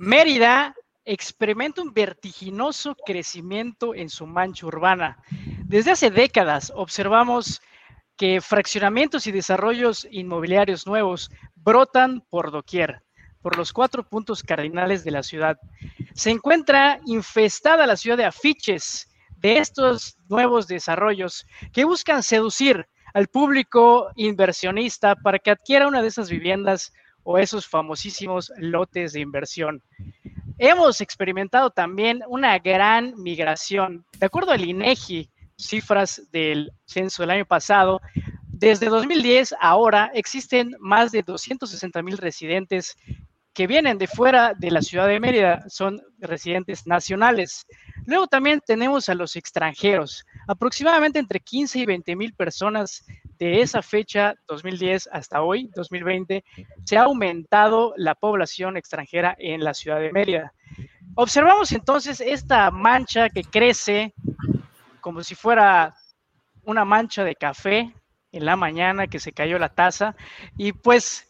Mérida experimenta un vertiginoso crecimiento en su mancha urbana. Desde hace décadas observamos que fraccionamientos y desarrollos inmobiliarios nuevos brotan por doquier, por los cuatro puntos cardinales de la ciudad. Se encuentra infestada la ciudad de afiches de estos nuevos desarrollos que buscan seducir al público inversionista para que adquiera una de esas viviendas o esos famosísimos lotes de inversión. Hemos experimentado también una gran migración. De acuerdo al INEGI, cifras del censo del año pasado, desde 2010 ahora existen más de 260 mil residentes que vienen de fuera de la ciudad de Mérida, son residentes nacionales. Luego también tenemos a los extranjeros, aproximadamente entre 15 y 20 mil personas de esa fecha 2010 hasta hoy, 2020, se ha aumentado la población extranjera en la ciudad de Mérida. Observamos entonces esta mancha que crece como si fuera una mancha de café en la mañana que se cayó la taza y pues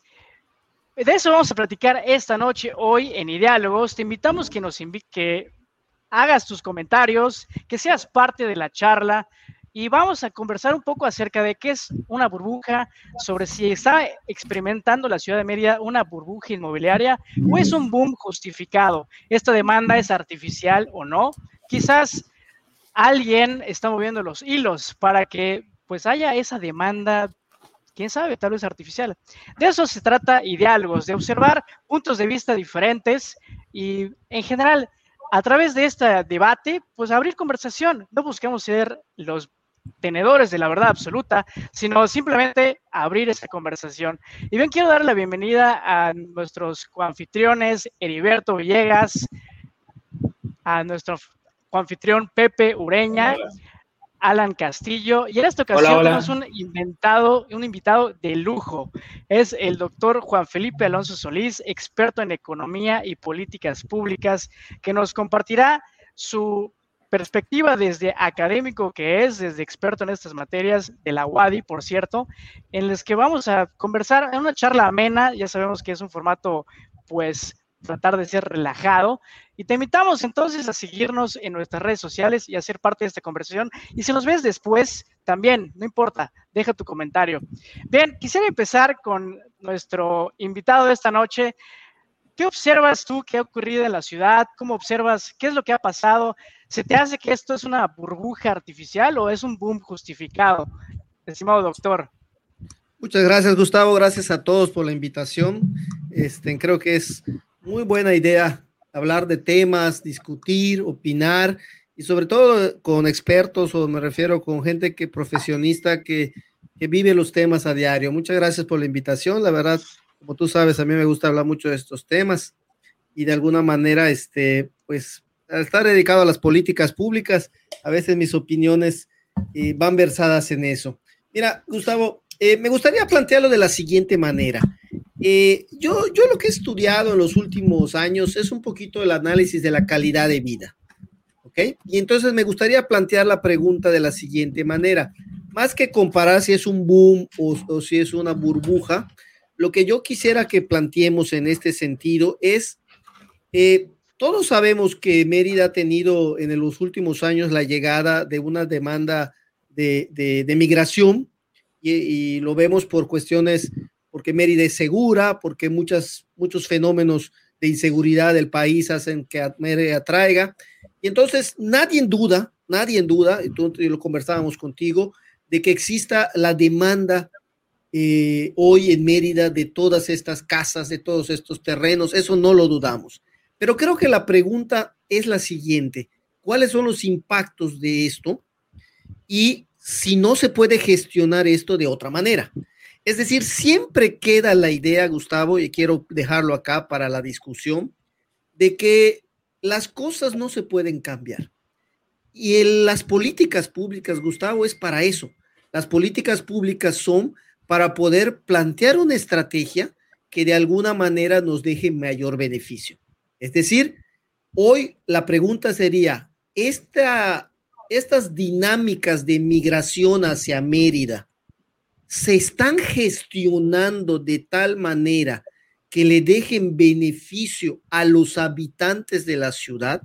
de eso vamos a platicar esta noche hoy en Ideálogos. Te invitamos que nos que hagas tus comentarios, que seas parte de la charla y vamos a conversar un poco acerca de qué es una burbuja, sobre si está experimentando la ciudad de Mérida una burbuja inmobiliaria o es un boom justificado. Esta demanda es artificial o no. Quizás alguien está moviendo los hilos para que pues haya esa demanda quién sabe, tal vez artificial. De eso se trata y de observar puntos de vista diferentes y en general, a través de este debate, pues abrir conversación. No busquemos ser los tenedores de la verdad absoluta, sino simplemente abrir esa conversación. Y bien, quiero dar la bienvenida a nuestros coanfitriones, Heriberto Villegas, a nuestro coanfitrión Pepe Ureña, Alan Castillo, y en esta ocasión tenemos un inventado, un invitado de lujo. Es el doctor Juan Felipe Alonso Solís, experto en economía y políticas públicas, que nos compartirá su perspectiva desde académico que es, desde experto en estas materias de la UADI, por cierto, en las que vamos a conversar en una charla amena, ya sabemos que es un formato pues tratar de ser relajado. Y te invitamos entonces a seguirnos en nuestras redes sociales y a ser parte de esta conversación. Y si nos ves después, también, no importa, deja tu comentario. Bien, quisiera empezar con nuestro invitado de esta noche, ¿Qué observas tú que ha ocurrido en la ciudad? ¿Cómo observas qué es lo que ha pasado? ¿Se te hace que esto es una burbuja artificial o es un boom justificado, estimado doctor? Muchas gracias, Gustavo. Gracias a todos por la invitación. Este, creo que es muy buena idea hablar de temas, discutir, opinar y sobre todo con expertos o me refiero con gente que profesionista que, que vive los temas a diario. Muchas gracias por la invitación. La verdad, como tú sabes, a mí me gusta hablar mucho de estos temas y de alguna manera, este, pues, al estar dedicado a las políticas públicas, a veces mis opiniones eh, van versadas en eso. Mira, Gustavo, eh, me gustaría plantearlo de la siguiente manera. Eh, yo, yo lo que he estudiado en los últimos años es un poquito el análisis de la calidad de vida. ¿Ok? Y entonces me gustaría plantear la pregunta de la siguiente manera. Más que comparar si es un boom o, o si es una burbuja, lo que yo quisiera que planteemos en este sentido es, eh, todos sabemos que Mérida ha tenido en los últimos años la llegada de una demanda de, de, migración y, lo vemos por cuestiones, porque Mérida es segura, porque muchas, muchos fenómenos de inseguridad del país hacen que Mérida atraiga. Y entonces nadie en duda, nadie en duda, y tú lo conversábamos contigo, de que exista la demanda eh, hoy en Mérida de todas estas casas, de todos estos terrenos, eso no lo dudamos. Pero creo que la pregunta es la siguiente, ¿cuáles son los impactos de esto? Y si no se puede gestionar esto de otra manera. Es decir, siempre queda la idea, Gustavo, y quiero dejarlo acá para la discusión, de que las cosas no se pueden cambiar. Y en las políticas públicas, Gustavo, es para eso. Las políticas públicas son para poder plantear una estrategia que de alguna manera nos deje mayor beneficio. Es decir, hoy la pregunta sería, esta, estas dinámicas de migración hacia Mérida se están gestionando de tal manera que le dejen beneficio a los habitantes de la ciudad?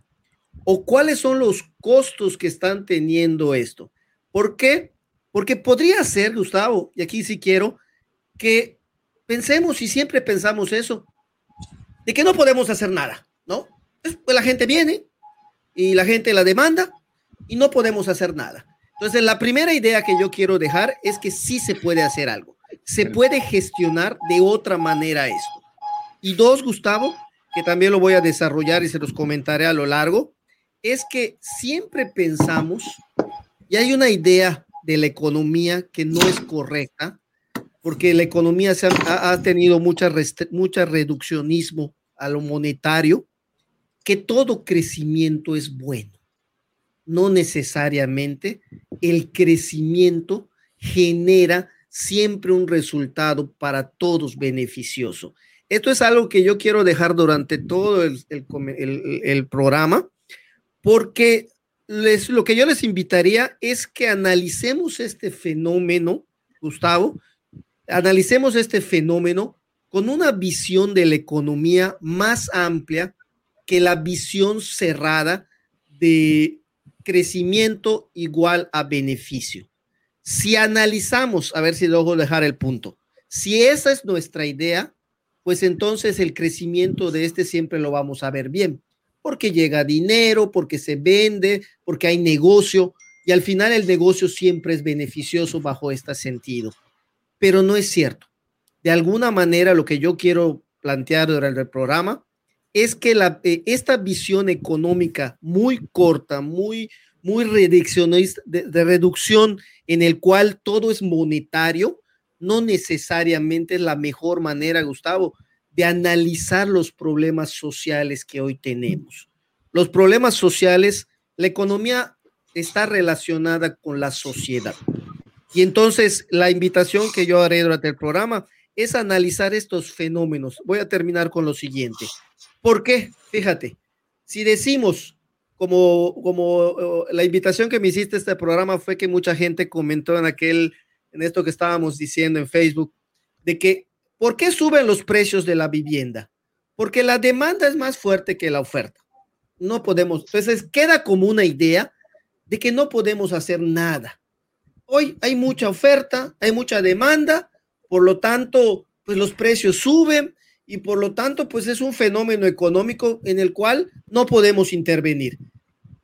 ¿O cuáles son los costos que están teniendo esto? ¿Por qué? Porque podría ser, Gustavo, y aquí sí quiero, que pensemos y siempre pensamos eso, de que no podemos hacer nada, ¿no? Pues la gente viene y la gente la demanda y no podemos hacer nada. Entonces, la primera idea que yo quiero dejar es que sí se puede hacer algo. Se puede gestionar de otra manera esto. Y dos, Gustavo, que también lo voy a desarrollar y se los comentaré a lo largo, es que siempre pensamos, y hay una idea de la economía que no es correcta, porque la economía se ha, tenido mucha, mucha reduccionismo a lo monetario, que todo crecimiento es bueno. No necesariamente el crecimiento genera siempre un resultado para todos beneficioso. Esto es algo que yo quiero dejar durante todo el, el programa, porque lo que yo les invitaría es que analicemos este fenómeno, Gustavo, analicemos este fenómeno con una visión de la economía más amplia que la visión cerrada de crecimiento igual a beneficio. Si analizamos, a ver si luego dejar el punto, si esa es nuestra idea, pues entonces el crecimiento de este siempre lo vamos a ver bien porque llega dinero, porque se vende, porque hay negocio, y al final el negocio siempre es beneficioso bajo este sentido. Pero no es cierto. De alguna manera, lo que yo quiero plantear durante el programa es que eh, esta visión económica muy corta, muy, muy reduccionista, de reducción en el cual todo es monetario, no necesariamente es la mejor manera, Gustavo, de analizar los problemas sociales que hoy tenemos. Los problemas sociales, la economía está relacionada con la sociedad. Y entonces la invitación que yo haré durante el programa es analizar estos fenómenos. Voy a terminar con lo siguiente. ¿Por qué? Fíjate, si decimos, como, como la invitación que me hiciste a este programa fue que mucha gente comentó en aquel, en esto que estábamos diciendo en Facebook, de que ¿Por qué suben los precios de la vivienda? Porque la demanda es más fuerte que la oferta. No podemos, entonces queda como una idea de que no podemos hacer nada. Hoy hay mucha oferta, hay mucha demanda, por lo tanto, pues los precios suben y por lo tanto, pues es un fenómeno económico en el cual no podemos intervenir.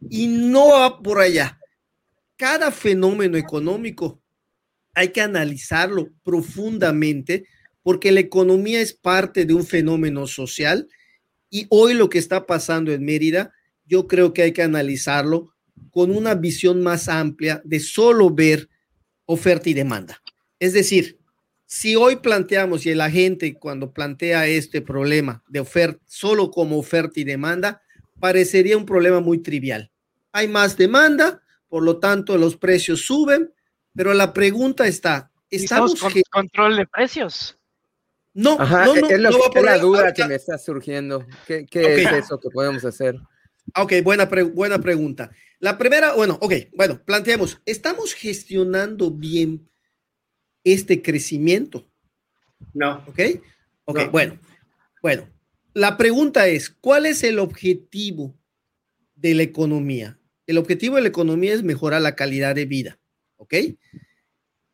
Y no va por allá. Cada fenómeno económico hay que analizarlo profundamente porque la economía es parte de un fenómeno social y hoy lo que está pasando en Mérida, yo creo que hay que analizarlo con una visión más amplia de solo ver oferta y demanda. Es decir, si hoy planteamos y la gente cuando plantea este problema de oferta solo como oferta y demanda, parecería un problema muy trivial. Hay más demanda, por lo tanto los precios suben, pero la pregunta está, ¿estamos, con control de precios? No, no, no, es, lo, la duda que me está surgiendo. ¿Qué, es eso que podemos hacer? Ok, buena, buena pregunta. La primera, bueno, ok, bueno, planteemos, ¿estamos gestionando bien este crecimiento? No. Ok, ok, bueno, bueno. La pregunta es, ¿cuál es el objetivo de la economía? El objetivo de la economía es mejorar la calidad de vida, ¿ok?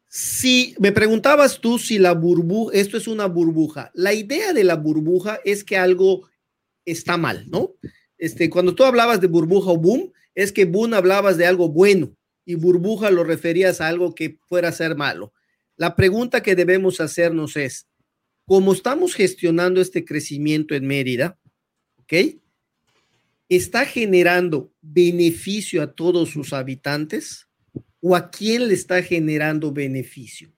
Si me preguntabas tú si la burbuja, esto es una burbuja, la idea de la burbuja es que algo está mal, ¿no? Este, cuando tú hablabas de burbuja o boom, es que boom hablabas de algo bueno y burbuja lo referías a algo que fuera a ser malo. La pregunta que debemos hacernos es, ¿cómo estamos gestionando este crecimiento en Mérida? ¿Ok? ¿Está generando beneficio a todos sus habitantes? O a quién le está generando beneficio.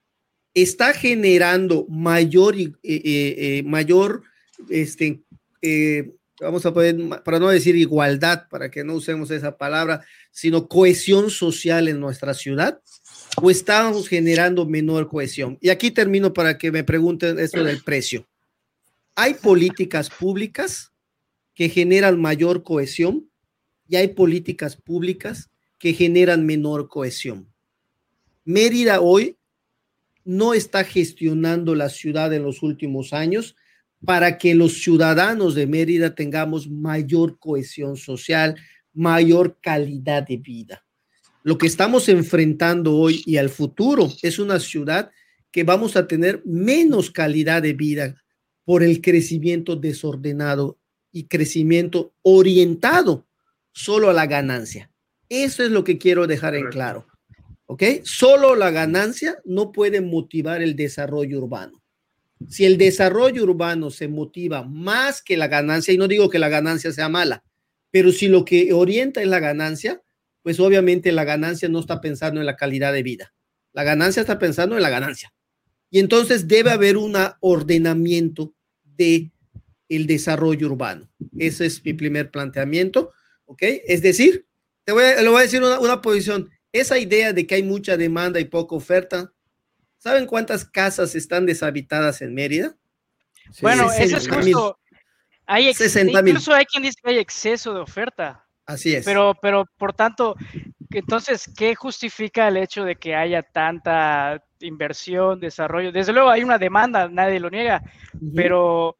Está generando mayor, eh, eh, eh, mayor, este, vamos a poder, para no decir igualdad, para que no usemos esa palabra, sino cohesión social en nuestra ciudad, o estamos generando menor cohesión. Y aquí termino para que me pregunten esto del precio. Hay políticas públicas que generan mayor cohesión y hay políticas públicas que generan menor cohesión. Mérida hoy no está gestionando la ciudad en los últimos años para que los ciudadanos de Mérida tengamos mayor cohesión social, mayor calidad de vida. Lo que estamos enfrentando hoy y al futuro es una ciudad que vamos a tener menos calidad de vida por el crecimiento desordenado y crecimiento orientado solo a la ganancia. Eso es lo que quiero dejar en claro. ¿Ok? Solo la ganancia no puede motivar el desarrollo urbano. Si el desarrollo urbano se motiva más que la ganancia, y no digo que la ganancia sea mala, pero si lo que orienta es la ganancia, pues obviamente la ganancia no está pensando en la calidad de vida. La ganancia está pensando en la ganancia. Y entonces debe haber un ordenamiento de el desarrollo urbano. Ese es mi primer planteamiento, ¿ok? Es decir, te voy a, le voy a decir una, posición. Esa idea de que hay mucha demanda y poca oferta, ¿saben cuántas casas están deshabitadas en Mérida? bueno, eso es justo. Hay 60, incluso hay quien dice que hay exceso de oferta. Así es. Pero, pero por tanto, entonces, ¿qué justifica el hecho de que haya tanta inversión, desarrollo? Desde luego hay una demanda, nadie lo niega, pero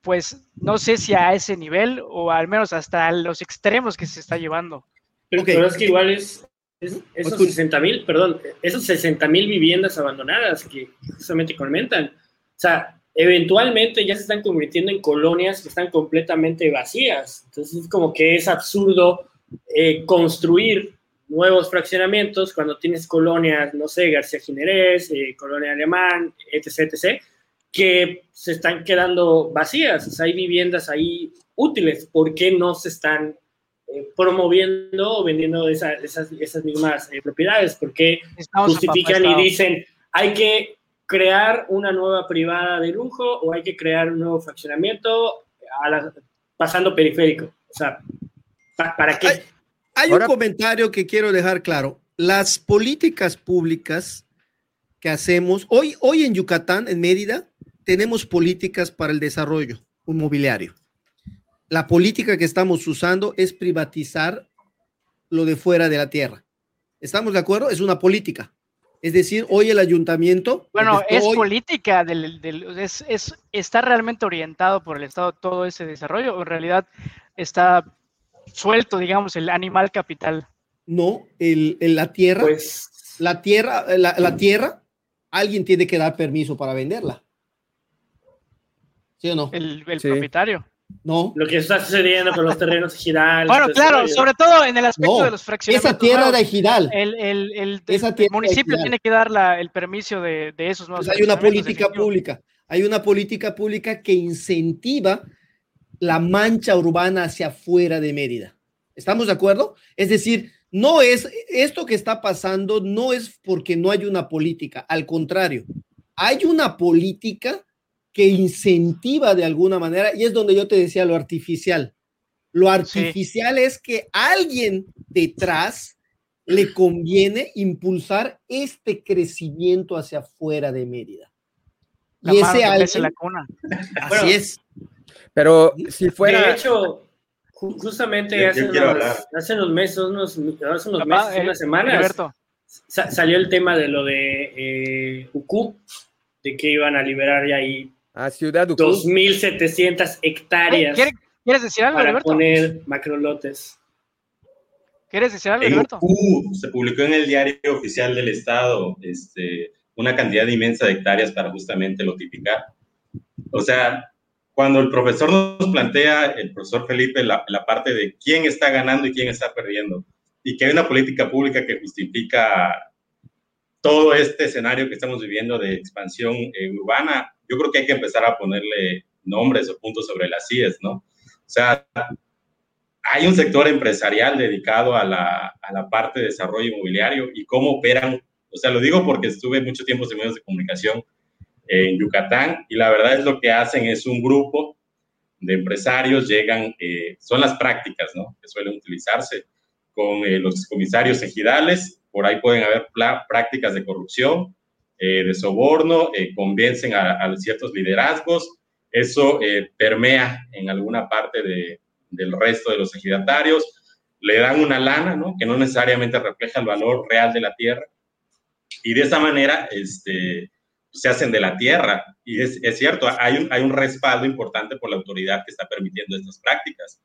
pues no sé si a ese nivel o al menos hasta los extremos que se está llevando. Pero, es que igual es, esos 60 mil, perdón, esos 60 mil viviendas abandonadas que justamente comentan, o sea, eventualmente ya se están convirtiendo en colonias que están completamente vacías. Entonces es como que es absurdo eh, construir nuevos fraccionamientos cuando tienes colonias, no sé, García Ginerés, eh, Colonia Alemán, etc., etc., que se están quedando vacías. O sea, hay viviendas ahí útiles. ¿Por qué no se están eh, promoviendo o vendiendo esas, esas mismas eh, propiedades? ¿Por qué justifican y dicen hay que crear una nueva privada de lujo o hay que crear un nuevo fraccionamiento pasando periférico? O sea, ¿para qué? Hay, un comentario que quiero dejar claro. Las políticas públicas que hacemos hoy, hoy en Yucatán, en Mérida, tenemos políticas para el desarrollo inmobiliario. La política que estamos usando es privatizar lo de fuera de la tierra. ¿Estamos de acuerdo? Es una política. Es decir, hoy el ayuntamiento... Bueno, es política, del, es, está realmente orientado por el Estado todo ese desarrollo, o en realidad está suelto, digamos, el animal capital. No, el, la tierra, pues, la tierra, la tierra, alguien tiene que dar permiso para venderla. ¿Sí o no? El, propietario. No. Lo que está sucediendo con los terrenos ejidales. Bueno, claro, sobre todo en el aspecto de los fraccionamientos. Esa tierra era ejidal. El, el, municipio tiene que dar el permiso de, esos nuevos. Pues hay una política pública. Hay una política pública que incentiva la mancha urbana hacia afuera de Mérida. ¿Estamos de acuerdo? Es decir, no es esto que está pasando, no es porque no hay una política, al contrario, hay una política que incentiva de alguna manera, y es donde yo te decía lo artificial. Lo artificial es que alguien detrás le conviene impulsar este crecimiento hacia afuera de Mérida. y ese alguien, la cuna. Así es. Pero si fuera. De hecho, justamente hace, unos, meses, unos, hace unos meses, unas semanas, salió el tema de lo de eh, UCU, de que iban a liberar ya ahí a Ciudad 2.700 hectáreas. ¿Quieres decir algo, para poner macrolotes. ¿Quieres decir algo, Alberto? se publicó en el diario oficial del Estado este, una cantidad inmensa de hectáreas para justamente notificar. O sea, cuando el profesor nos plantea, el profesor Felipe, la, la, parte de quién está ganando y quién está perdiendo, y que hay una política pública que justifica todo este escenario que estamos viviendo de expansión eh, urbana, yo creo que hay que empezar a ponerle nombres o puntos sobre las CIES, ¿no? O sea, hay un sector empresarial dedicado a la, a la parte de desarrollo inmobiliario y cómo operan, o sea, lo digo porque estuve mucho tiempo en medios de comunicación en Yucatán y la verdad es lo que hacen es un grupo de empresarios, llegan, eh, son las prácticas, ¿no? Que suelen utilizarse con eh, los comisarios ejidales, por ahí pueden haber prácticas de corrupción, eh, de soborno, eh, convencen a, ciertos liderazgos, eso eh, permea en alguna parte de, del resto de los ejidatarios, le dan una lana, ¿no? Que no necesariamente refleja el valor real de la tierra, y de esa manera, este, se hacen de la tierra. Y es, es cierto, hay un, hay un respaldo importante por la autoridad que está permitiendo estas prácticas.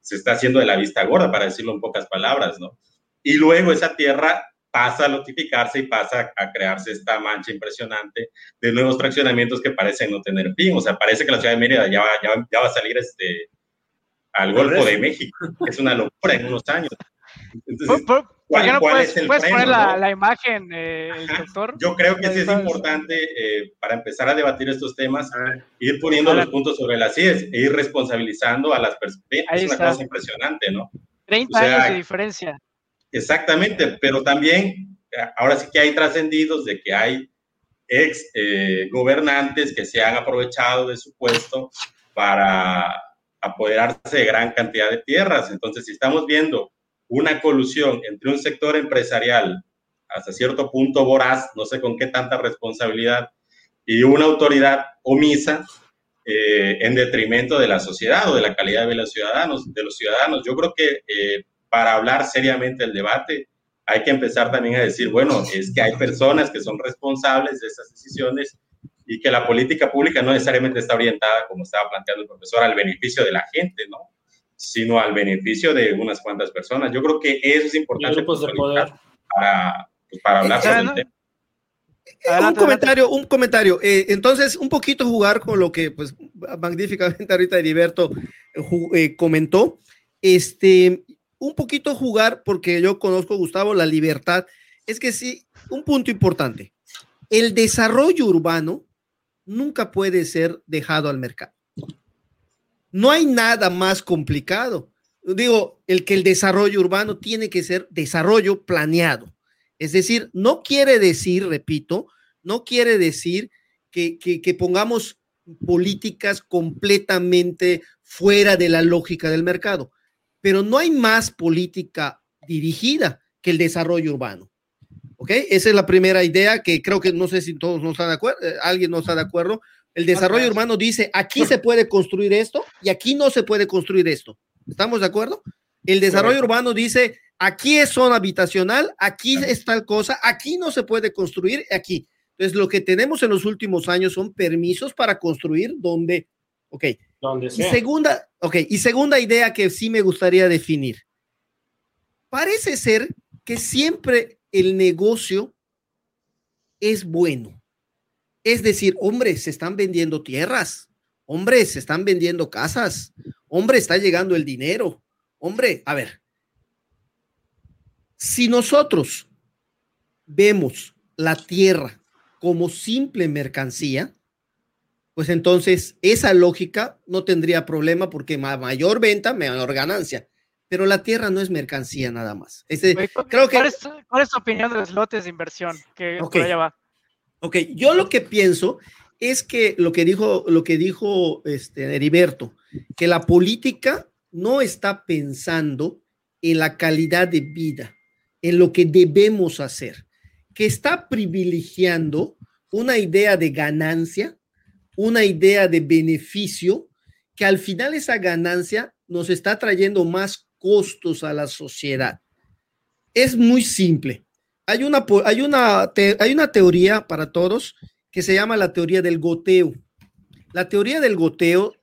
Se está haciendo de la vista gorda, para decirlo en pocas palabras, ¿no? Y luego esa tierra pasa a notificarse y pasa a crearse esta mancha impresionante de nuevos fraccionamientos que parecen no tener fin. O sea, parece que la ciudad de Mérida ya va, ya, va a salir este, al Golfo de México. Es una locura en unos años. Entonces, ¿Por, qué no puedes, poner la, imagen, eh, el doctor? Yo creo que sí es importante, eh, para empezar a debatir estos temas, ir poniendo los puntos sobre las IES e ir responsabilizando a las personas. Es una cosa impresionante, ¿no? 30 años de diferencia. Exactamente, pero también ahora sí que hay trascendidos de que hay ex eh, gobernantes que se han aprovechado de su puesto para apoderarse de gran cantidad de tierras. Entonces, si estamos viendo una colusión entre un sector empresarial hasta cierto punto voraz, no sé con qué tanta responsabilidad, y una autoridad omisa eh, en detrimento de la sociedad o de la calidad de los ciudadanos. De los ciudadanos. Yo creo que eh, para hablar seriamente el debate, hay que empezar también a decir, bueno, es que hay personas que son responsables de esas decisiones y que la política pública no necesariamente está orientada, como estaba planteando el profesor, al beneficio de la gente, ¿no? Sino al beneficio de unas cuantas personas. Yo creo que eso es importante pues, Para, pues, para hablar sobre el tema. un comentario, un comentario. Eh, entonces, un poquito jugar con lo que, pues, magníficamente ahorita Heriberto eh, comentó. Este, un poquito jugar, porque yo conozco, Gustavo, la libertad. Es que sí, un punto importante. El desarrollo urbano nunca puede ser dejado al mercado. No hay nada más complicado. Digo, el que el desarrollo urbano tiene que ser desarrollo planeado. Es decir, no quiere decir, repito, no quiere decir que, que, que pongamos políticas completamente fuera de la lógica del mercado pero no hay más política dirigida que el desarrollo urbano. ¿Ok? Esa es la primera idea que creo que no sé si todos no están de acuerdo, eh, alguien no está de acuerdo. El desarrollo urbano dice, aquí se puede construir esto y aquí no se puede construir esto. ¿Estamos de acuerdo? El desarrollo urbano dice, aquí es zona habitacional, aquí es tal cosa, aquí no se puede construir, aquí. Entonces, lo que tenemos en los últimos años son permisos para construir donde, ok, y segunda, ok, y segunda idea que sí me gustaría definir. Parece ser que siempre el negocio es bueno. Es decir, hombre, se están vendiendo tierras, hombre, se están vendiendo casas, hombre, está llegando el dinero. Hombre, a ver, si nosotros vemos la tierra como simple mercancía, pues entonces esa lógica no tendría problema porque mayor venta, mayor ganancia. Pero la tierra no es mercancía nada más. creo que, ¿cuál, es, tu opinión de los lotes de inversión? Que okay. va. ok, yo lo que pienso es que lo que dijo, lo que dijo este Heriberto, que la política no está pensando en la calidad de vida, en lo que debemos hacer, que está privilegiando una idea de ganancia una idea de beneficio que al final esa ganancia nos está trayendo más costos a la sociedad. Es muy simple. Hay una, hay una, hay una teoría para todos que se llama la teoría del goteo. La teoría del goteo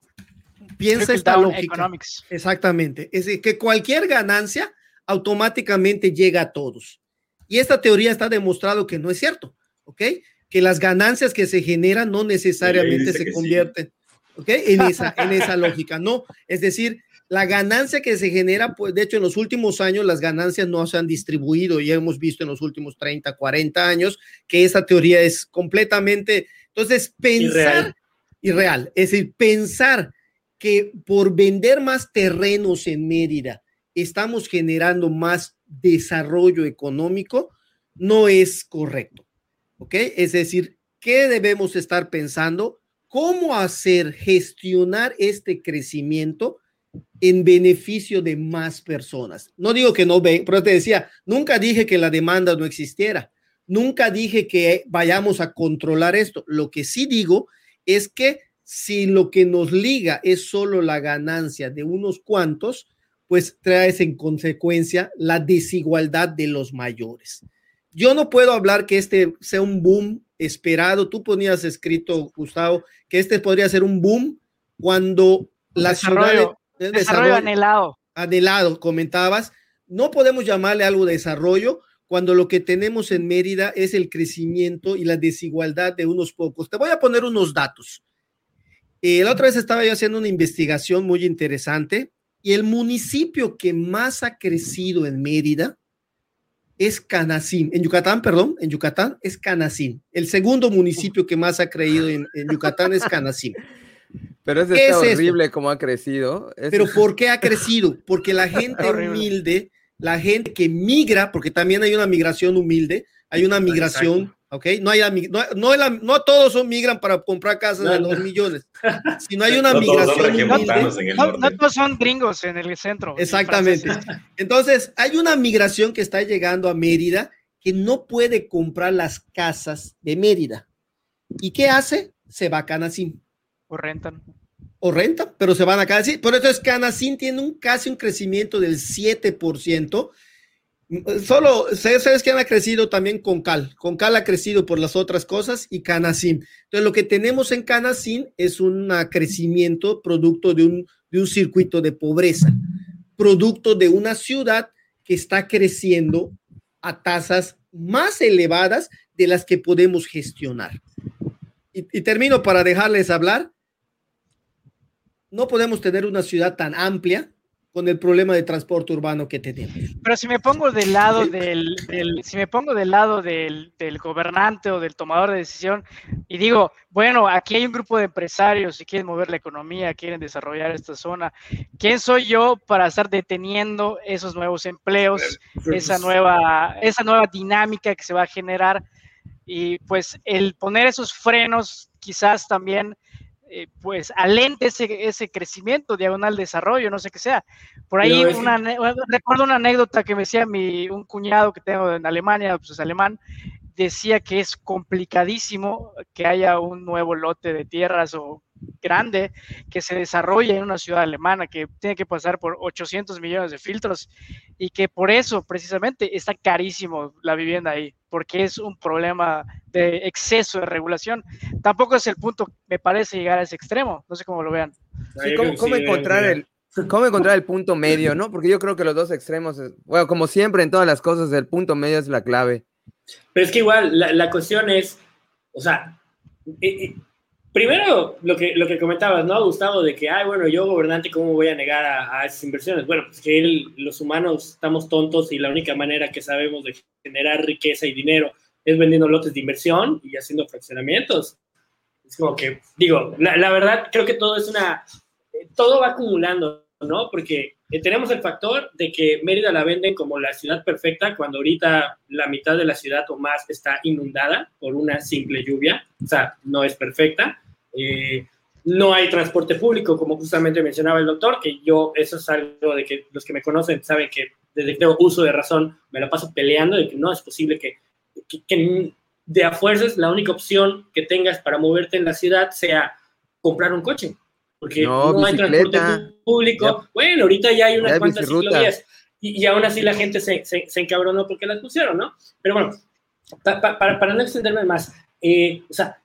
piensa esta lógica. Exactamente. Es decir, que cualquier ganancia automáticamente llega a todos. Y esta teoría está demostrado que no es cierto. ¿Ok? Que las ganancias que se generan no necesariamente se convierten, ¿ok? En esa, en esa lógica, no. Es decir, la ganancia que se genera, pues de hecho en los últimos años las ganancias no se han distribuido y hemos visto en los últimos 30, 40 años que esa teoría es completamente, entonces pensar irreal, es decir, pensar que por vender más terrenos en Mérida estamos generando más desarrollo económico, no es correcto. ¿Ok? Es decir, ¿qué debemos estar pensando? ¿Cómo hacer gestionar este crecimiento en beneficio de más personas? No digo que no ven, pero te decía, nunca dije que la demanda no existiera. Nunca dije que vayamos a controlar esto. Lo que sí digo es que si lo que nos liga es solo la ganancia de unos cuantos, pues traes en consecuencia la desigualdad de los mayores. Yo no puedo hablar que este sea un boom esperado. Tú ponías escrito, Gustavo, que este podría ser un boom cuando la ciudad... desarrollo anhelado. Anhelado, comentabas. No podemos llamarle algo de desarrollo cuando lo que tenemos en Mérida es el crecimiento y la desigualdad de unos pocos. Te voy a poner unos datos. Eh, la otra vez estaba yo haciendo una investigación muy interesante y el municipio que más ha crecido en Mérida es Canacín, en Yucatán, perdón, en Yucatán es Canacín. El segundo municipio que más ha creído en, Yucatán es Canacín. Pero es, es horrible como ha crecido. Pero ¿por qué ha crecido? Porque la gente humilde, la gente que migra, porque también hay una migración humilde, hay una migración ¿ok? No, hay, no, no, no, todos son migran para comprar casas de dos millones, sino hay una migración. no, todos son gringos en el centro. Exactamente. Entonces, hay una migración que está llegando a Mérida que no puede comprar las casas de Mérida. ¿Y qué hace? Se va a Canacín. O rentan. O rentan, pero se van a Canacín. Por eso es Canacín tiene un, casi un crecimiento del 7%. Solo, ¿sabes quién ha crecido también con Cal? Con Cal ha crecido por las otras cosas y Canacín. Entonces, lo que tenemos en Canacín es un crecimiento producto de un, de un circuito de pobreza, producto de una ciudad que está creciendo a tasas más elevadas de las que podemos gestionar. Y termino para dejarles hablar. No podemos tener una ciudad tan amplia con el problema de transporte urbano que tenemos. Pero si me pongo del lado del, si me pongo del lado del, del, gobernante o del tomador de decisión y digo, bueno, aquí hay un grupo de empresarios y quieren mover la economía, quieren desarrollar esta zona, ¿quién soy yo para estar deteniendo esos nuevos empleos, esa nueva, esa nueva dinámica que se va a generar? Y pues el poner esos frenos quizás también eh, pues alente ese, ese crecimiento, diagonal desarrollo, no sé qué sea. Por ahí una, recuerdo una anécdota que me decía mi, un cuñado que tengo en Alemania, pues es alemán, decía que es complicadísimo que haya un nuevo lote de tierras o grande que se desarrolle en una ciudad alemana que tiene que pasar por 800 millones de filtros y que por eso precisamente está carísimo la vivienda ahí, porque es un problema de exceso de regulación. Tampoco es el punto, me parece, llegar a ese extremo, no sé cómo lo vean. ¿cómo, encontrar el, ¿Cómo encontrar el punto medio, no? Porque yo creo que los dos extremos, bueno, como siempre en todas las cosas, el punto medio es la clave. Pero es que igual, la, la cuestión es, o sea, eh, eh, Primero, lo que, lo que comentabas, ¿no, Gustavo? De que, ay, bueno, yo gobernante, ¿cómo voy a negar a, esas inversiones? Bueno, pues que los humanos estamos tontos y la única manera que sabemos de generar riqueza y dinero es vendiendo lotes de inversión y haciendo fraccionamientos. Es como que, digo, la, la verdad, creo que todo es una, todo va acumulando, ¿no? Porque eh, tenemos el factor de que Mérida la venden como la ciudad perfecta cuando ahorita la mitad de la ciudad o más está inundada por una simple lluvia, o sea, no es perfecta. Eh, no hay transporte público, como justamente mencionaba el doctor, que yo, eso es algo de que los que me conocen saben que desde que tengo uso de razón me lo paso peleando de que no es posible que, que, de a fuerzas la única opción que tengas para moverte en la ciudad sea comprar un coche, porque no, hay transporte público. Bueno, ahorita ya hay unas cuantas ciclovías y, y, aún así la gente se, se, encabronó porque las pusieron, ¿no? Pero bueno, para, para, no extenderme más, eh, o sea,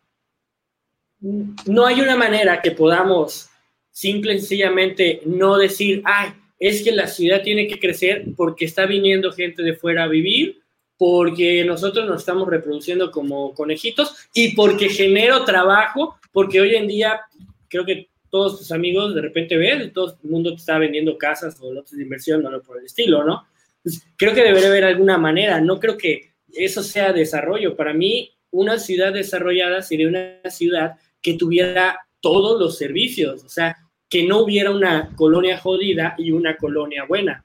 no hay una manera que podamos simple y sencillamente no decir, ay, es que la ciudad tiene que crecer porque está viniendo gente de fuera a vivir, porque nosotros nos estamos reproduciendo como conejitos y porque genero trabajo, porque hoy en día creo que todos tus amigos de repente ven, todo el mundo te está vendiendo casas o lotes de inversión, no por el estilo, ¿no? Pues creo que debería haber alguna manera, no creo que eso sea desarrollo. Para mí, una ciudad desarrollada sería una ciudad que tuviera todos los servicios, o sea, que no hubiera una colonia jodida y una colonia buena,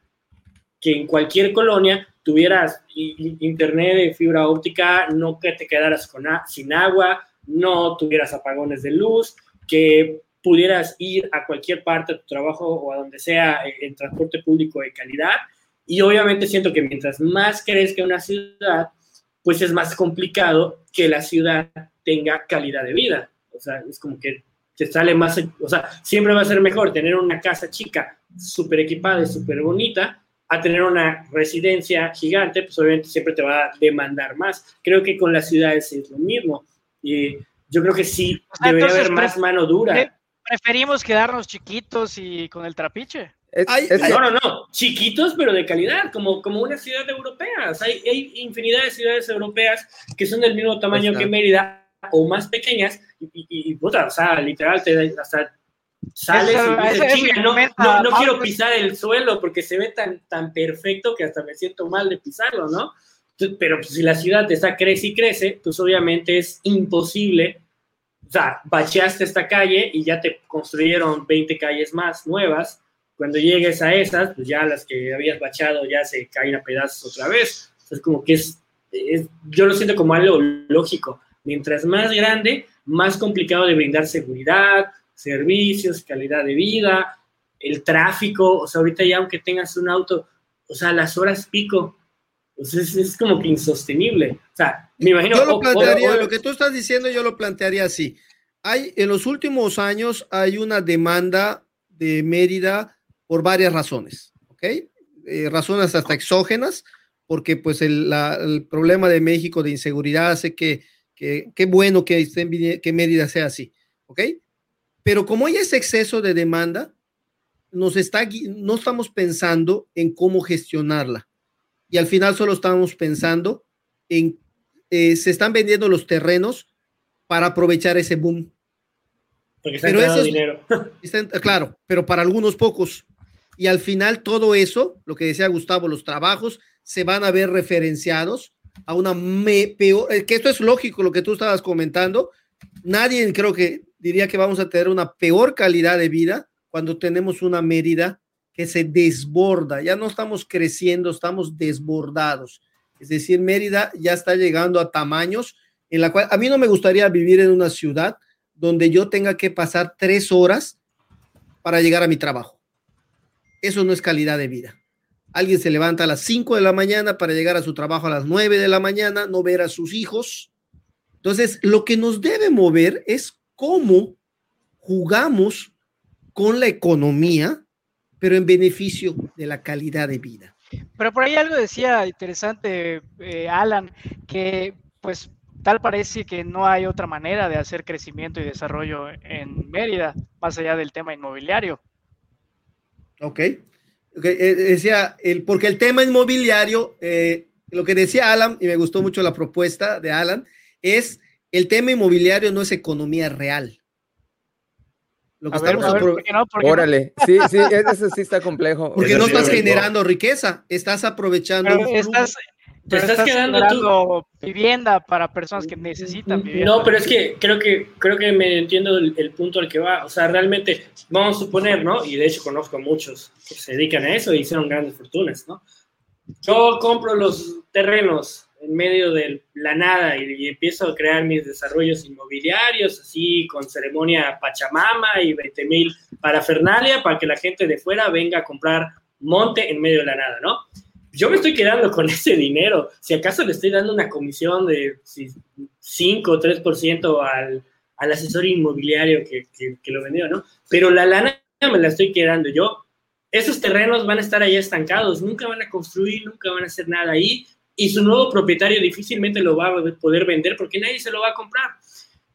que en cualquier colonia tuvieras internet de fibra óptica, no que te quedaras con sin agua, no tuvieras apagones de luz, que pudieras ir a cualquier parte de tu trabajo o a donde sea en transporte público de calidad. Y obviamente siento que mientras más crezca una ciudad, pues es más complicado que la ciudad tenga calidad de vida. O sea, es como que te sale más, o sea, siempre va a ser mejor tener una casa chica, súper equipada y súper bonita, a tener una residencia gigante, pues obviamente siempre te va a demandar más. Creo que con las ciudades es lo mismo. Y yo creo que sí debería haber más mano dura. Preferimos quedarnos chiquitos y con el trapiche. no, no, no, chiquitos pero de calidad, como, como una ciudad europea. hay, hay, infinidad de ciudades europeas que son del mismo tamaño que Mérida o más pequeñas y, y, puta, o sea, literal, te, hasta sales y no, no, quiero pisar el suelo porque se ve tan, tan perfecto que hasta me siento mal de pisarlo, ¿no? Pero pues, si la ciudad está crece y crece, pues obviamente es imposible, o sea, bacheaste esta calle y ya te construyeron 20 calles más nuevas, cuando llegues a esas, pues ya las que habías bachado ya se caen a pedazos otra vez. Es como que es, es, yo lo siento como algo lógico. Mientras más grande, más complicado de brindar seguridad, servicios, calidad de vida, el tráfico, o sea, ahorita ya aunque tengas un auto, o sea, las horas pico, pues es, como que insostenible. O sea, me imagino... Yo lo plantearía, lo que tú estás diciendo, yo lo plantearía así. Hay, en los últimos años hay una demanda de Mérida por varias razones, ¿ok? Eh, razones hasta exógenas, porque pues el, el, problema de México de inseguridad hace que, qué bueno que, que Mérida sea así, ¿ok? Pero como hay ese exceso de demanda, nos está, no estamos pensando en cómo gestionarla. Y al final solo estamos pensando en, eh, se están vendiendo los terrenos para aprovechar ese boom. Porque pero eso dinero. claro, pero para algunos pocos. Y al final todo eso, lo que decía Gustavo, los trabajos se van a ver referenciados a una peor, eh, que esto es lógico lo que tú estabas comentando. Nadie creo que diría que vamos a tener una peor calidad de vida cuando tenemos una Mérida que se desborda. Ya no estamos creciendo, estamos desbordados. Es decir, Mérida ya está llegando a tamaños en la cual a mí no me gustaría vivir en una ciudad donde yo tenga que pasar tres horas para llegar a mi trabajo. Eso no es calidad de vida. Alguien se levanta a las 5 de la mañana para llegar a su trabajo a las 9 de la mañana, no ver a sus hijos. Entonces, lo que nos debe mover es cómo jugamos con la economía, pero en beneficio de la calidad de vida. Pero por ahí algo decía interesante, eh, Alan, que pues tal parece que no hay otra manera de hacer crecimiento y desarrollo en Mérida, más allá del tema inmobiliario. Ok. okay. Eh, decía, el, porque el tema inmobiliario, eh, lo que decía Alan, y me gustó mucho la propuesta de Alan, es el tema inmobiliario no es economía real. Lo que estamos Órale, sí, sí, eso sí está complejo. Porque no estás generando riqueza, estás aprovechando. estás, te estás, quedando vivienda para personas que necesitan vivienda. No, pero es que creo que creo que me entiendo el, el, punto al que va. O sea, realmente, vamos a suponer, ¿no? Y de hecho conozco a muchos que se dedican a eso y hicieron grandes fortunas, ¿no? Yo compro los terrenos en medio de la nada y, empiezo a crear mis desarrollos inmobiliarios, así con ceremonia Pachamama y 20 mil parafernalia para que la gente de fuera venga a comprar monte en medio de la nada, ¿no? Yo me estoy quedando con ese dinero. Si acaso le estoy dando una comisión de 5 o 3% al, al asesor inmobiliario que, que, que lo vendió, ¿no? Pero la lana me la estoy quedando yo. Esos terrenos van a estar ahí estancados, nunca van a construir, nunca van a hacer nada ahí y su nuevo propietario difícilmente lo va a poder vender porque nadie se lo va a comprar.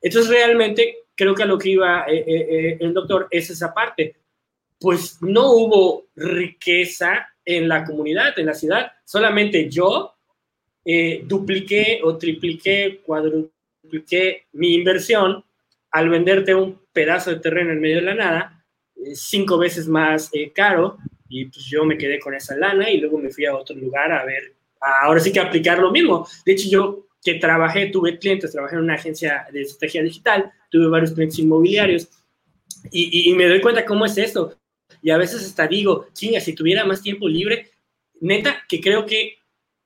Entonces, realmente, creo que a lo que iba eh, eh, eh, el doctor es esa parte. Pues no hubo riqueza en la comunidad, en la ciudad. Solamente yo dupliqué o tripliqué, cuadrupliqué mi inversión al venderte un pedazo de terreno en medio de la nada, cinco veces más caro, y pues yo me quedé con esa lana y luego me fui a otro lugar a ver ahora sí que aplicar lo mismo. De hecho, yo que trabajé, tuve clientes, trabajé en una agencia de estrategia digital, tuve varios clientes inmobiliarios y, me doy cuenta cómo es esto. Y a veces hasta digo, chinga, si tuviera más tiempo libre, neta, que creo que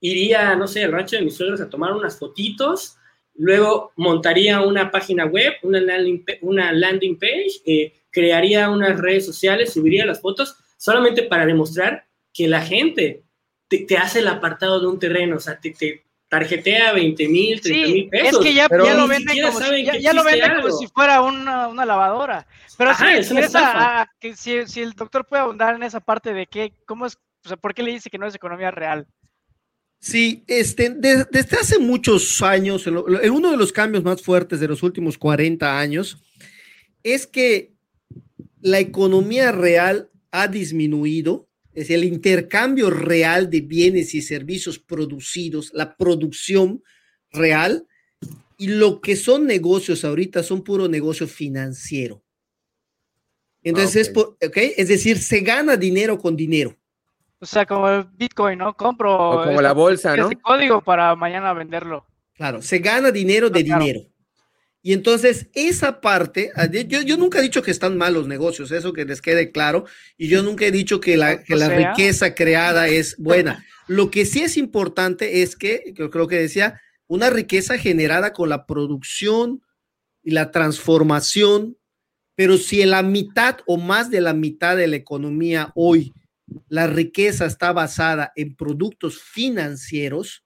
iría, no sé, al rancho de mis suegros a tomar unas fotitos, luego montaría una página web, una landing, una landing page, eh, crearía unas redes sociales, subiría las fotos, solamente para demostrar que la gente te, hace el apartado de un terreno, o sea, te, te tarjetea 20 mil, 30 mil pesos. Es que ya, ya lo venden, como si, ya, lo venden como si fuera una, una lavadora. Pero sí, si, esa, que si, si, el doctor puede abundar en esa parte de que, ¿cómo es, o sea, por qué le dice que no es economía real? Sí, este, desde hace muchos años, uno de los cambios más fuertes de los últimos 40 años es que la economía real ha disminuido, es el intercambio real de bienes y servicios producidos, la producción real, y lo que son negocios ahorita son puro negocio financiero. Entonces, ah, es, es decir, se gana dinero con dinero. O sea, como el Bitcoin, ¿no? Compro. como la bolsa, ¿no? Este código para mañana venderlo. Claro, se gana dinero de ah, dinero. Y entonces esa parte, ah, yo, yo, nunca he dicho que están mal los negocios, eso que les quede claro, y yo nunca he dicho que la, que la riqueza creada es buena. Lo que sí es importante es que, yo creo que decía, una riqueza generada con la producción y la transformación, pero si en la mitad o más de la mitad de la economía hoy la riqueza está basada en productos financieros,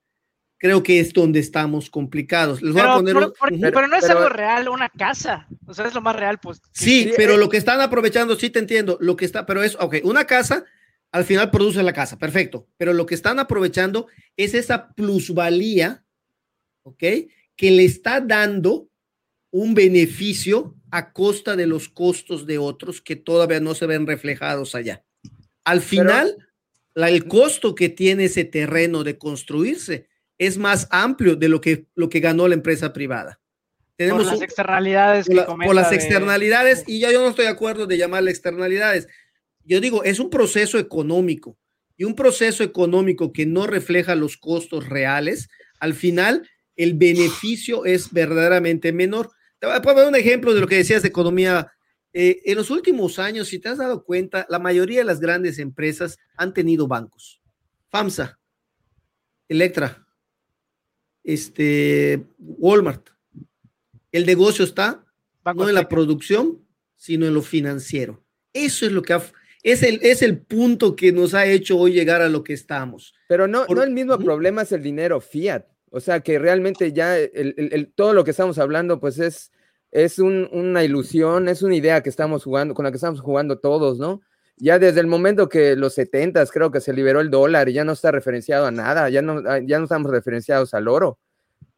creo que es donde estamos complicados. Les voy pero, a poner pero, no es algo real, una casa. O sea, es lo más real, pues. Sí, pero lo que están aprovechando, sí te entiendo, lo que está, pero es, ok, una casa al final produce la casa, perfecto, pero lo que están aprovechando es esa plusvalía, ok, que le está dando un beneficio a costa de los costos de otros que todavía no se ven reflejados allá. Al final, el costo que tiene ese terreno de construirse es más amplio de lo que, lo que ganó la empresa privada. Tenemos por las externalidades. Por, las externalidades, y ya yo no estoy de acuerdo de llamarle externalidades. Yo digo, es un proceso económico y un proceso económico que no refleja los costos reales, al final el beneficio es verdaderamente menor. Te voy a poner un ejemplo de lo que decías de economía eh, en los últimos años, si te has dado cuenta, la mayoría de las grandes empresas han tenido bancos. FAMSA, Electra, este, Walmart. El negocio está no en la producción, sino en lo financiero. Eso es lo que es el, es el punto que nos ha hecho hoy llegar a lo que estamos. Pero no, no el mismo problema es el dinero fiat. O sea que realmente ya todo lo que estamos hablando, pues es es una ilusión, es una idea que estamos jugando, con la que estamos jugando todos, ¿no? Ya desde el momento que los 70 creo que se liberó el dólar y ya no está referenciado a nada, ya no, ah, ya no estamos referenciados al oro.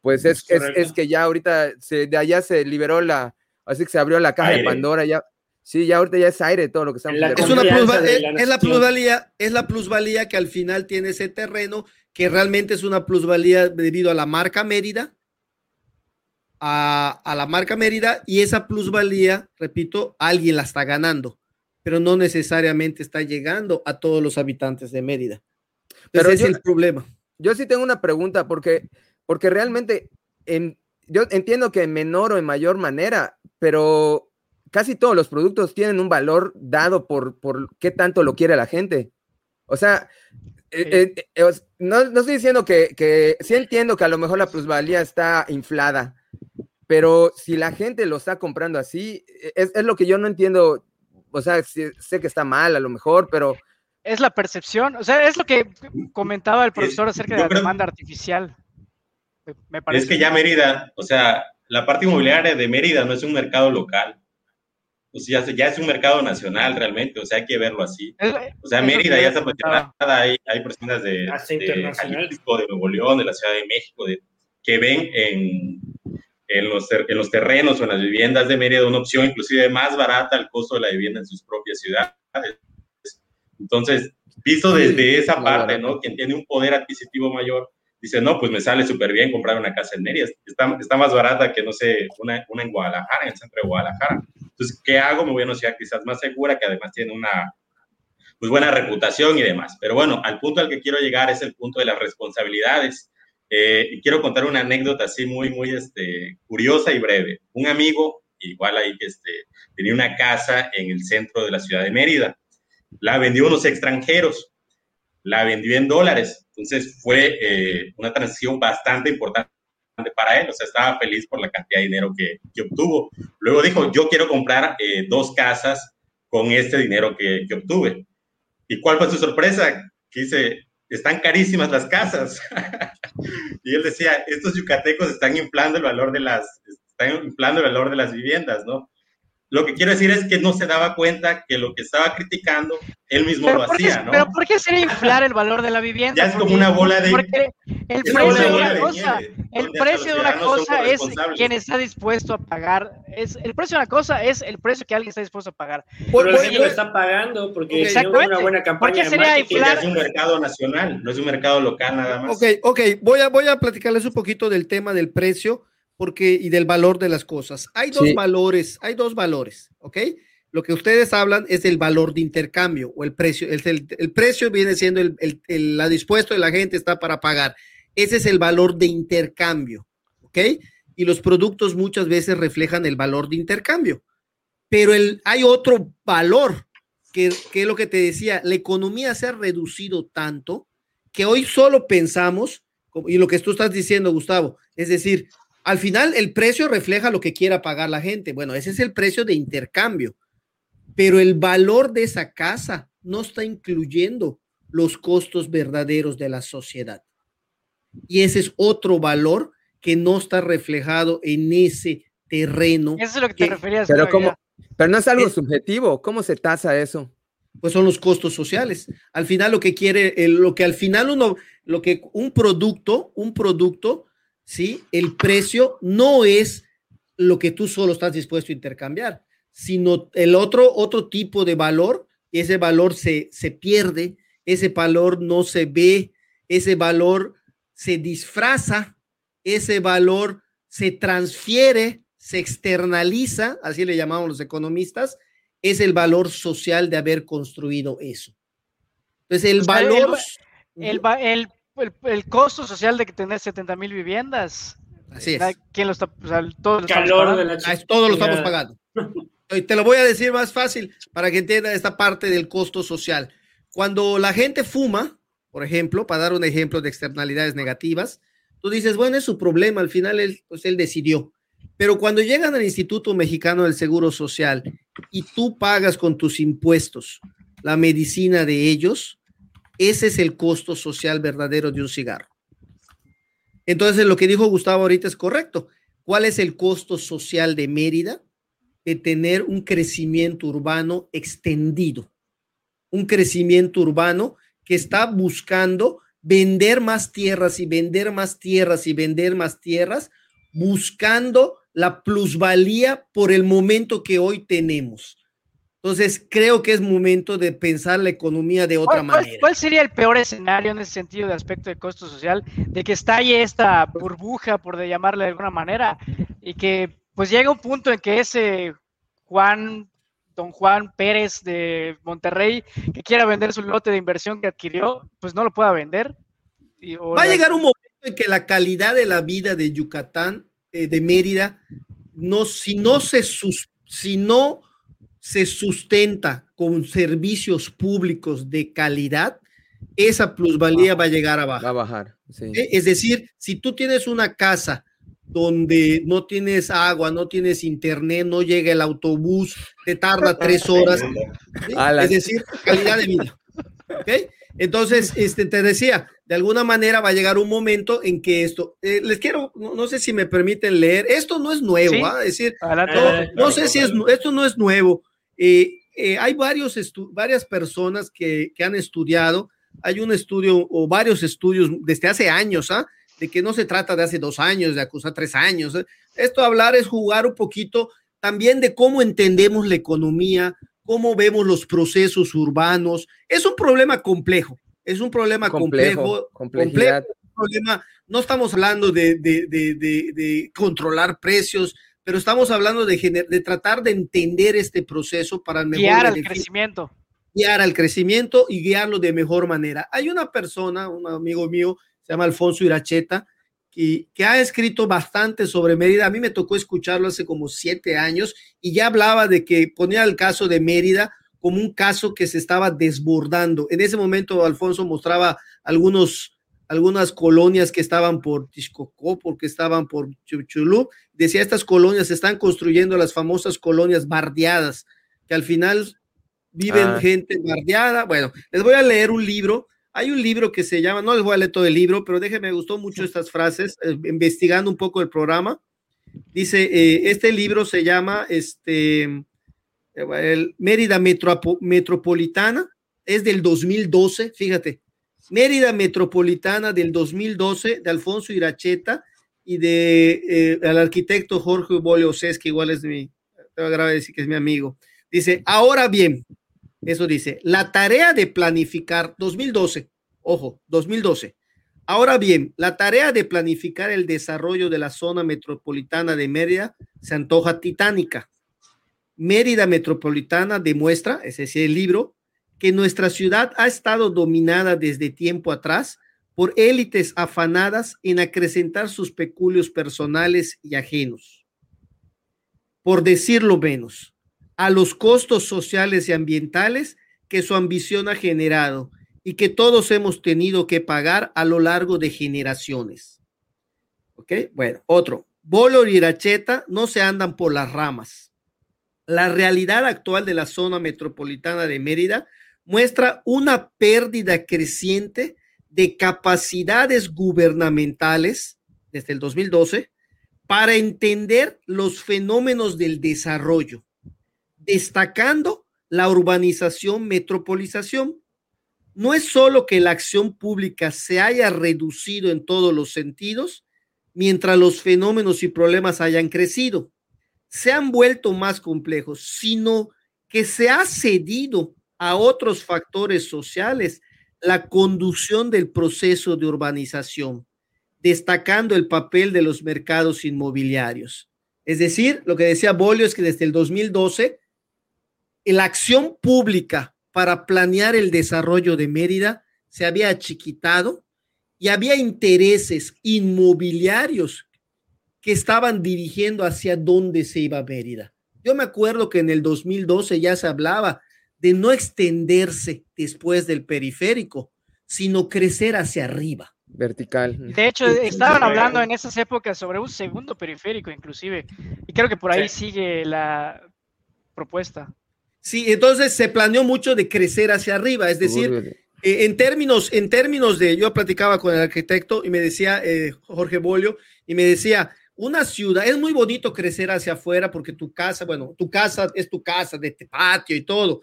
Pues es, es, que ya ahorita se, de allá se liberó la, así que se abrió la caja de Pandora, ya, Sí, ya ahorita ya es aire todo lo que estamos es, una es, la plusvalía, es la plusvalía que al final tiene ese terreno, que realmente es una plusvalía debido a la marca Mérida, a, la marca Mérida y esa plusvalía, repito, alguien la está ganando, pero no necesariamente está llegando a todos los habitantes de Mérida. pero ese es el problema. Yo sí tengo una pregunta, porque, porque realmente en, yo entiendo que en menor o en mayor manera, pero casi todos los productos tienen un valor dado por, por qué tanto lo quiere la gente. O sea, eh, eh, eh, no, no, estoy diciendo que, que sí entiendo que a lo mejor la plusvalía está inflada, pero si la gente lo está comprando así, e, es, es lo que yo no entiendo. O sea, sé que está mal a lo mejor, pero... Es la percepción, o sea, es lo que comentaba el profesor acerca de la demanda artificial. Me parece. Es que ya Mérida, o sea, la parte inmobiliaria de Mérida no es un mercado local. O sea, ya es un mercado nacional realmente, o sea, hay que verlo así. O sea, Mérida ya está posicionada, hay, hay personas de, de Jalisco, de Nuevo León, de la Ciudad de México, de, que ven en, en los, en los terrenos o en las viviendas de Mérida una opción inclusive más barata al costo de la vivienda en sus propias ciudades. Entonces, visto desde esa parte, ¿no? Quien tiene un poder adquisitivo mayor, dice, no, pues me sale súper bien comprar una casa en Mérida, está, está más barata que, no sé, una, una, en Guadalajara, en el centro de Guadalajara. Entonces, ¿qué hago? Me voy a una ciudad quizás más segura, que además tiene una pues, buena reputación y demás. Pero bueno, al punto al que quiero llegar es el punto de las responsabilidades eh, y quiero contar una anécdota así muy, muy este, curiosa y breve. Un amigo, igual ahí, este, tenía una casa en el centro de la ciudad de Mérida. La vendió a unos extranjeros. La vendió en dólares. Entonces fue eh, una transacción bastante importante para él, o sea, estaba feliz por la cantidad de dinero que, que obtuvo. Luego dijo, yo quiero comprar eh, dos casas con este dinero que, que, obtuve. ¿Y cuál fue su sorpresa? Que dice, están carísimas las casas. y él decía, estos yucatecos están inflando el valor de las, están inflando el valor de las viviendas, ¿no? Lo que quiero decir es que no se daba cuenta que lo que estaba criticando, él mismo lo hacía, ¿no? Pero ¿por qué sería inflar el valor de la vivienda? Ya es como una bola de... el precio de una cosa, el precio de una cosa es quien está dispuesto a pagar. Es, el precio de una cosa es el precio que alguien está dispuesto a pagar. Pero la gente lo está pagando porque es una buena campaña sería inflar? Es un mercado nacional, no es un mercado local nada más. Ok, ok, voy a, voy a platicarles un poquito del tema del precio porque, y del valor de las cosas. Hay dos valores, hay dos valores, ¿ok? Lo que ustedes hablan es el valor de intercambio o el precio. El, el, precio viene siendo el, el, la dispuesto de la gente está para pagar. Ese es el valor de intercambio, ¿ok? Y los productos muchas veces reflejan el valor de intercambio. Pero el, hay otro valor, que, que es lo que te decía, la economía se ha reducido tanto que hoy solo pensamos, y lo que tú estás diciendo, Gustavo, es decir, al final, el precio refleja lo que quiera pagar la gente. Bueno, ese es el precio de intercambio, pero el valor de esa casa no está incluyendo los costos verdaderos de la sociedad. Y ese es otro valor que no está reflejado en ese terreno. Eso es lo que te referías. Pero, pero no es algo subjetivo. ¿Cómo se tasa eso? Pues son los costos sociales. Al final lo que quiere, lo que al final uno, lo que un producto, un producto ¿sí? El precio no es lo que tú solo estás dispuesto a intercambiar, sino el otro, otro tipo de valor, y ese valor se, se pierde, ese valor no se ve, ese valor se disfraza, ese valor se transfiere, se externaliza, así le llamamos los economistas, es el valor social de haber construido eso. Entonces, el valor... El, el, el, costo social de tener 70 mil viviendas. Así es. ¿Quién lo está? todos lo estamos pagando. Te lo voy a decir más fácil para que entienda esta parte del costo social. Cuando la gente fuma, por ejemplo, para dar un ejemplo de externalidades negativas, tú dices, bueno, es su problema, al final él, pues él decidió. Pero cuando llegan al Instituto Mexicano del Seguro Social y tú pagas con tus impuestos la medicina de ellos, ese es el costo social verdadero de un cigarro. Entonces, lo que dijo Gustavo ahorita es correcto. ¿Cuál es el costo social de Mérida? De tener un crecimiento urbano extendido. Un crecimiento urbano que está buscando vender más tierras y vender más tierras y vender más tierras, buscando la plusvalía por el momento que hoy tenemos. Entonces, creo que es momento de pensar la economía de otra manera. ¿Cuál sería el peor escenario en ese sentido de aspecto de costo social? De que estalle esta burbuja, por de llamarle de alguna manera, y que pues llega un punto en que ese Juan, don Juan Pérez de Monterrey, que quiera vender su lote de inversión que adquirió, pues no lo pueda vender. Va a llegar un momento en que la calidad de la vida de Yucatán, eh, de Mérida, no, si no se sus, si no se sustenta con servicios públicos de calidad, esa plusvalía va a llegar a bajar. Va a bajar. ¿Eh? Es decir, si tú tienes una casa donde no tienes agua, no tienes internet, no llega el autobús, te tarda tres horas, es decir, calidad de vida. Entonces, este, te decía, de alguna manera va a llegar un momento en que esto, eh, les quiero, no, sé si me permiten leer, esto no es nuevo, ¿ah? es decir, no, sé si es, esto no es nuevo, eh, eh, hay varios varias personas que, han estudiado, hay un estudio o varios estudios desde hace años, ¿ah? de que no se trata de hace dos años, de acusar tres años. ¿eh? Esto hablar es jugar un poquito también de cómo entendemos la economía, cómo vemos los procesos urbanos. Es un problema complejo, es un problema complejo, complejo, problema, no estamos hablando de, de controlar precios, pero estamos hablando de, de tratar de entender este proceso para mejor guiar al crecimiento. Guiar al crecimiento y guiarlo de mejor manera. Hay una persona, un amigo mío, se llama Alfonso Iracheta, que, que ha escrito bastante sobre Mérida. A mí me tocó escucharlo hace como siete años y ya hablaba de que ponía el caso de Mérida como un caso que se estaba desbordando. En ese momento Alfonso mostraba algunos algunas colonias que estaban por Tixcocó, porque estaban por Chuchulú. Decía, estas colonias se están construyendo las famosas colonias bardeadas, que al final viven ah. gente bardeada. Bueno, les voy a leer un libro. Hay un libro que se llama, no les voy a leer todo el libro, pero déjenme, me gustó mucho estas frases, eh, investigando un poco el programa. Dice, eh, este libro se llama, este, el Mérida Metropolitana es del 2012, fíjate, Mérida Metropolitana del 2012 de Alfonso Iracheta y de eh, el arquitecto Jorge Bolio que igual es mi, te que es mi amigo. Dice, ahora bien, eso dice, la tarea de planificar 2012, ojo, 2012. Ahora bien, la tarea de planificar el desarrollo de la zona metropolitana de Mérida se antoja titánica. Mérida Metropolitana demuestra, ese es el libro, que nuestra ciudad ha estado dominada desde tiempo atrás por élites afanadas en acrecentar sus peculios personales y ajenos. Por decirlo menos, a los costos sociales y ambientales que su ambición ha generado y que todos hemos tenido que pagar a lo largo de generaciones. ¿Ok? Bueno, otro. Bolo y Iracheta no se andan por las ramas. La realidad actual de la zona metropolitana de Mérida muestra una pérdida creciente de capacidades gubernamentales desde el 2012 para entender los fenómenos del desarrollo, destacando la urbanización, metropolización. No es solo que la acción pública se haya reducido en todos los sentidos, mientras los fenómenos y problemas hayan crecido, se han vuelto más complejos, sino que se ha cedido a otros factores sociales la conducción del proceso de urbanización, destacando el papel de los mercados inmobiliarios. Es decir, lo que decía Bolio es que desde el 2012 la acción pública para planear el desarrollo de Mérida se había achiquitado y había intereses inmobiliarios que estaban dirigiendo hacia dónde se iba Mérida. Yo me acuerdo que en el 2012 ya se hablaba de no extenderse después del periférico, sino crecer hacia arriba. Vertical. De hecho, estaban hablando en esas épocas sobre un segundo periférico, inclusive, y creo que por ahí sigue la propuesta. Sí, entonces se planeó mucho de crecer hacia arriba, es decir, eh, en términos, en términos de, yo platicaba con el arquitecto y me decía eh, Jorge Bolio y me decía, una ciudad, es muy bonito crecer hacia afuera porque tu casa, bueno, tu casa es tu casa de este patio y todo,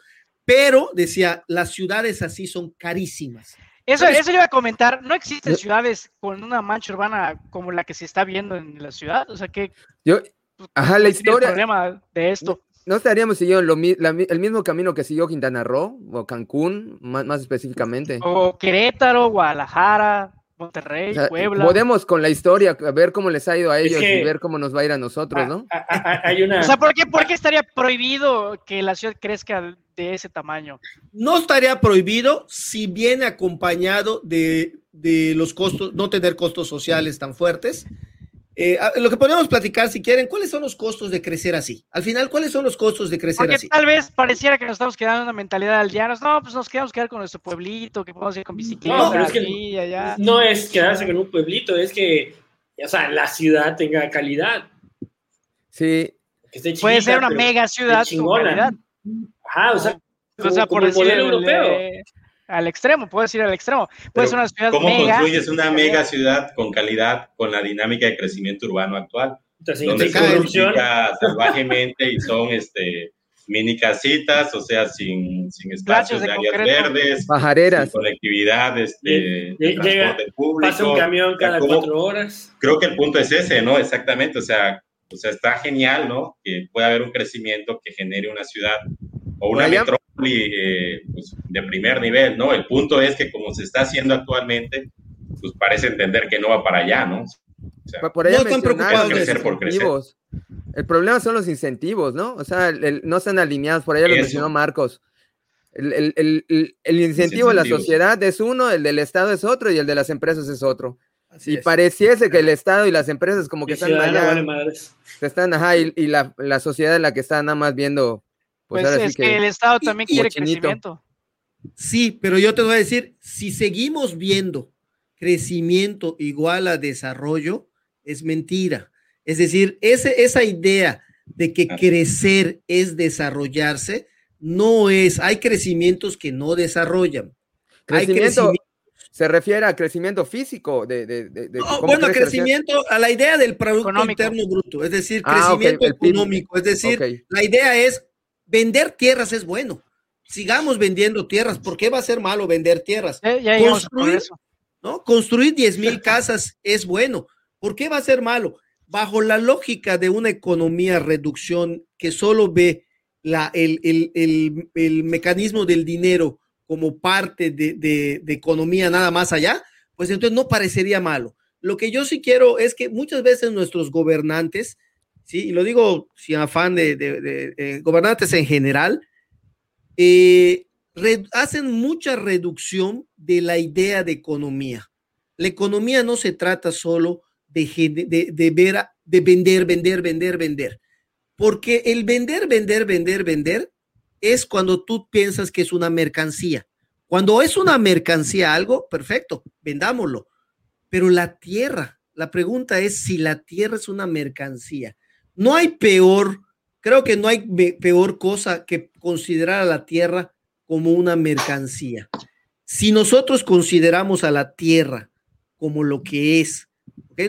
pero decía, las ciudades así son carísimas. Eso, eso iba a comentar, no existen ciudades con una mancha urbana como la que se está viendo en la ciudad, o sea que... Yo, pues, ajá, la historia... El problema de esto no estaríamos siguiendo el mismo camino que siguió Quintana Roo o Cancún, más, específicamente. O Querétaro, Guadalajara, Monterrey, Puebla. Podemos con la historia ver cómo les ha ido a ellos y ver cómo nos va a ir a nosotros, ¿no? hay una... O sea, ¿por qué, ¿por qué estaría prohibido que la ciudad crezca de ese tamaño? No estaría prohibido si viene acompañado de, de los costos, no tener costos sociales tan fuertes eh, lo que podemos platicar, si quieren, ¿cuáles son los costos de crecer así? Al final, ¿cuáles son los costos de crecer Porque así? Tal vez pareciera que nos estamos quedando en una mentalidad al llanos. No, pues nos quedamos quedar con nuestro pueblito, que podemos ir con bicicleta. No, pero es que no es quedarse con un pueblito, es que, o sea, la ciudad tenga calidad. Sí. Puede ser una mega ciudad con calidad. Ajá, o sea, o sea por el modelo europeo al extremo, puedes ir al extremo. Puede ser una ciudad ¿Cómo construyes una mega ciudad con calidad, con la dinámica de crecimiento urbano actual? Entonces, donde se edifica salvajemente y son este, mini casitas, o sea, sin, sin espacios de, áreas verdes, Bajareras. Sin conectividad, este, de transporte público. Pasa un camión cada cuatro horas. Creo que el punto es ese, ¿no? Exactamente, o sea, o sea, está genial, ¿no? Que pueda haber un crecimiento que genere una ciudad o una metrópoli eh, pues, de primer nivel, ¿no? El punto es que como se está haciendo actualmente, pues parece entender que no va para allá, ¿no? O sea, por no están preocupados crecer por crecer. El problema son los incentivos, ¿no? O sea, no están alineados, por allá lo mencionó Marcos. El, el, el, el incentivo de la sociedad es uno, el del Estado es otro y el de las empresas es otro. y pareciese que el Estado y las empresas como que están allá, están, ajá, y, y la, la, sociedad es la que está nada más viendo pues, pues es que, el Estado también quiere crecimiento. Sí, pero yo te voy a decir, si seguimos viendo crecimiento igual a desarrollo, es mentira. Es decir, ese, esa idea de que crecer es desarrollarse, no es, hay crecimientos que no desarrollan. Crecimiento, se refiere a crecimiento físico de, de, de, no, bueno crecimiento a la idea del producto interno bruto es decir ah, crecimiento económico es decir la idea es vender tierras es bueno. Sigamos vendiendo tierras. ¿Por qué va a ser malo vender tierras? Construir, ¿no? Construir 10 mil casas es bueno. ¿Por qué va a ser malo? Bajo la lógica de una economía reducción que solo ve la, el, el, mecanismo del dinero como parte de, de, economía nada más allá, pues entonces no parecería malo. Lo que yo sí quiero es que muchas veces nuestros gobernantes, sí, y lo digo sin afán de, gobernantes en general, eh, hacen mucha reducción de la idea de economía. La economía no se trata solo de, de, ver, de vender, vender, vender, vender. Porque el vender, vender, vender, vender es cuando tú piensas que es una mercancía. Cuando es una mercancía algo, perfecto, vendámoslo. Pero la tierra, la pregunta es si la tierra es una mercancía. No hay peor, creo que no hay peor cosa que considerar a la tierra como una mercancía. Si nosotros consideramos a la tierra como lo que es,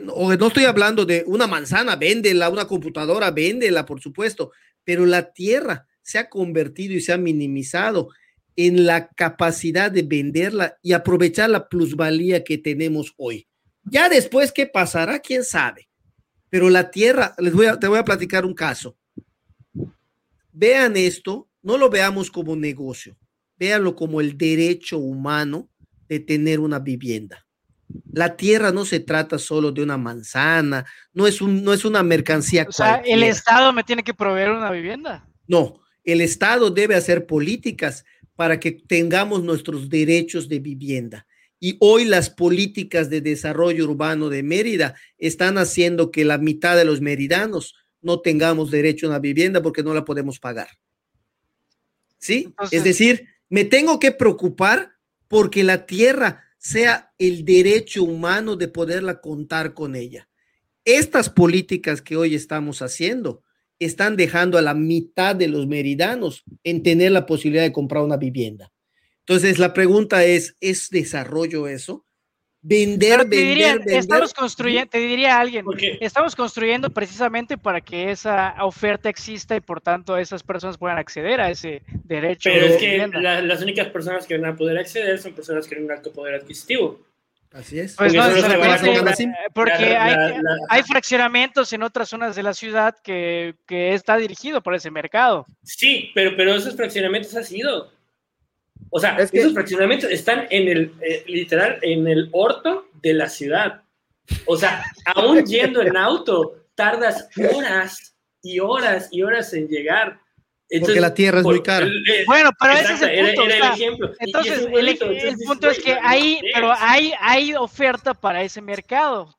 o no estoy hablando de una manzana, véndela, una computadora, véndela, por supuesto, pero la tierra se ha convertido y se ha minimizado en la capacidad de venderla y aprovechar la plusvalía que tenemos hoy. Ya después, ¿qué pasará? ¿Quién sabe? Pero la tierra, les voy a, te voy a platicar un caso. Vean esto, no lo veamos como negocio véanlo como el derecho humano de tener una vivienda. La tierra no se trata solo de una manzana, no es, un, no es una mercancía. O sea, el Estado me tiene que proveer una vivienda. No, el Estado debe hacer políticas para que tengamos nuestros derechos de vivienda. Y hoy las políticas de desarrollo urbano de Mérida están haciendo que la mitad de los meridanos no tengamos derecho a una vivienda porque no la podemos pagar. ¿Sí? es decir, me tengo que preocupar porque la tierra sea el derecho humano de poderla contar con ella. Estas políticas que hoy estamos haciendo están dejando a la mitad de los meridanos en tener la posibilidad de comprar una vivienda. Entonces, la pregunta es, ¿es desarrollo eso? Vender, vender, vender. Estamos construyendo, te diría alguien, estamos construyendo precisamente para que esa oferta exista y por tanto esas personas puedan acceder a ese derecho. Pero es que las únicas personas que van a poder acceder son personas que tienen un alto poder adquisitivo. Así es. Pues no, porque hay, hay, fraccionamientos en otras zonas de la ciudad que, que, está dirigido por ese mercado. Sí, pero, pero esos fraccionamientos han sido o sea, esos fraccionamientos están en el, eh, literal, en el orto de la ciudad. O sea, aún yendo en auto, tardas horas y horas y horas en llegar. Porque la tierra es muy cara. Eh, bueno, pero ese es el punto. el ejemplo. Entonces, el, punto es que hay, pero hay, hay oferta para ese mercado.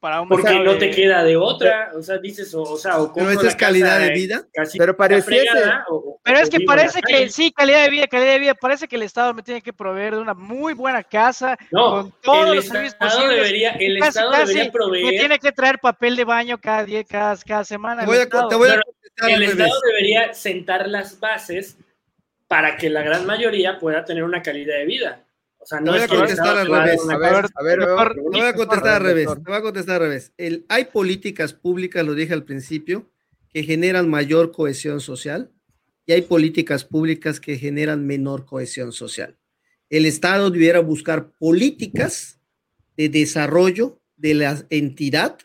para Porque no te queda de otra. O sea, dices, o, sea, o Pero esa es calidad de vida. Pero parece. pero es que parece que sí, calidad de vida, calidad de vida. Parece que el Estado me tiene que proveer de una muy buena casa. No, con todos los servicios posibles. Debería, el Estado debería proveer. Me tiene que traer papel de baño cada día, cada, cada semana. Te voy a, te voy a el Estado debería sentar las bases para que la gran mayoría pueda tener una calidad de vida. O sea, no, voy a contestar al revés. A ver, a ver, no voy a contestar al revés. voy a contestar al revés. El, hay políticas públicas, lo dije al principio, que generan mayor cohesión social y hay políticas públicas que generan menor cohesión social. El Estado debiera buscar políticas de desarrollo de la entidad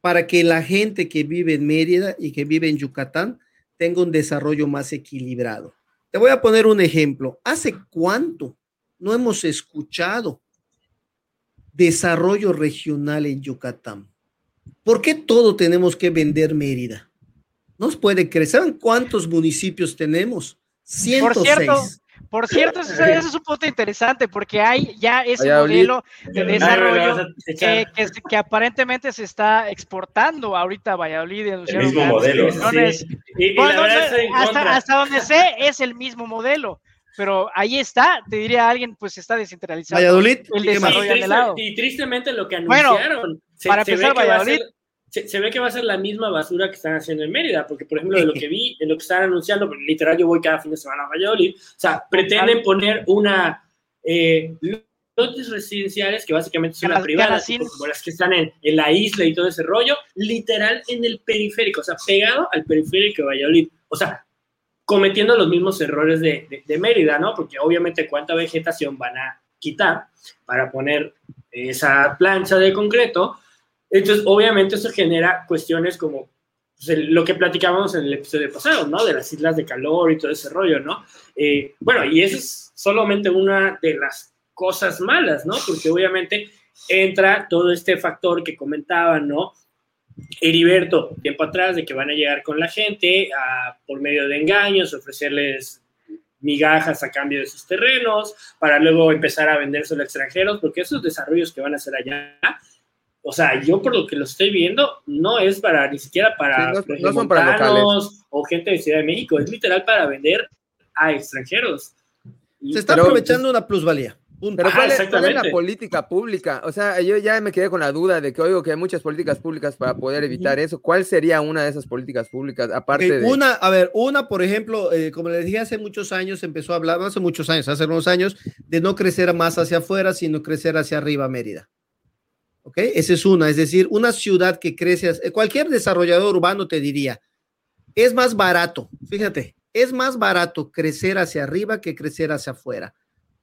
para que la gente que vive en Mérida y que vive en Yucatán tenga un desarrollo más equilibrado. Te voy a poner un ejemplo. ¿Hace cuánto no hemos escuchado desarrollo regional en Yucatán? ¿Por qué todo tenemos que vender Mérida? Nos puede crecer. cuántos municipios tenemos? 106. Por cierto, ese, es un punto interesante porque hay ya ese modelo de desarrollo que, aparentemente se está exportando ahorita a Valladolid. El mismo modelo. hasta, donde sé es el mismo modelo pero ahí está, te diría alguien, pues está descentralizado. Valladolid, el desarrollo y, tristemente lo que anunciaron. para empezar, Valladolid se, ve que va a ser la misma basura que están haciendo en Mérida, porque por ejemplo, de lo que vi, de lo que están anunciando, literal yo voy cada fin de semana a Valladolid, o sea, pretenden poner una eh, lotes residenciales que básicamente son las privadas, como las que están en, en, la isla y todo ese rollo, literal en el periférico, o sea, pegado al periférico de Valladolid. O sea, cometiendo los mismos errores de, de, Mérida, ¿no? Porque obviamente cuánta vegetación van a quitar para poner esa plancha de concreto. Entonces, obviamente eso genera cuestiones como pues, lo que platicábamos en el episodio pasado, ¿no? De las islas de calor y todo ese rollo, ¿no? Eh, bueno, y eso es solamente una de las cosas malas, ¿no? Porque obviamente entra todo este factor que comentaban, ¿no? Heriberto, tiempo atrás, de que van a llegar con la gente por medio de engaños, ofrecerles migajas a cambio de sus terrenos, para luego empezar a venderse a extranjeros, porque esos desarrollos que van a hacer allá, o sea, yo por lo que lo estoy viendo, no es para ni siquiera para, no, son para locales. o gente de Ciudad de México, es literal para vender a extranjeros. Se está aprovechando una plusvalía. Pero ¿cuál, es, la política pública? O sea, yo ya me quedé con la duda de que oigo que hay muchas políticas públicas para poder evitar eso. ¿Cuál sería una de esas políticas públicas aparte de una? A ver, una, por ejemplo, eh, como les dije hace muchos años, empezó a hablar, no hace muchos años, hace unos años, de no crecer más hacia afuera, sino crecer hacia arriba, Mérida. ¿Ok? Esa es una, es decir, una ciudad que crece, cualquier desarrollador urbano te diría, es más barato, fíjate, es más barato crecer hacia arriba que crecer hacia afuera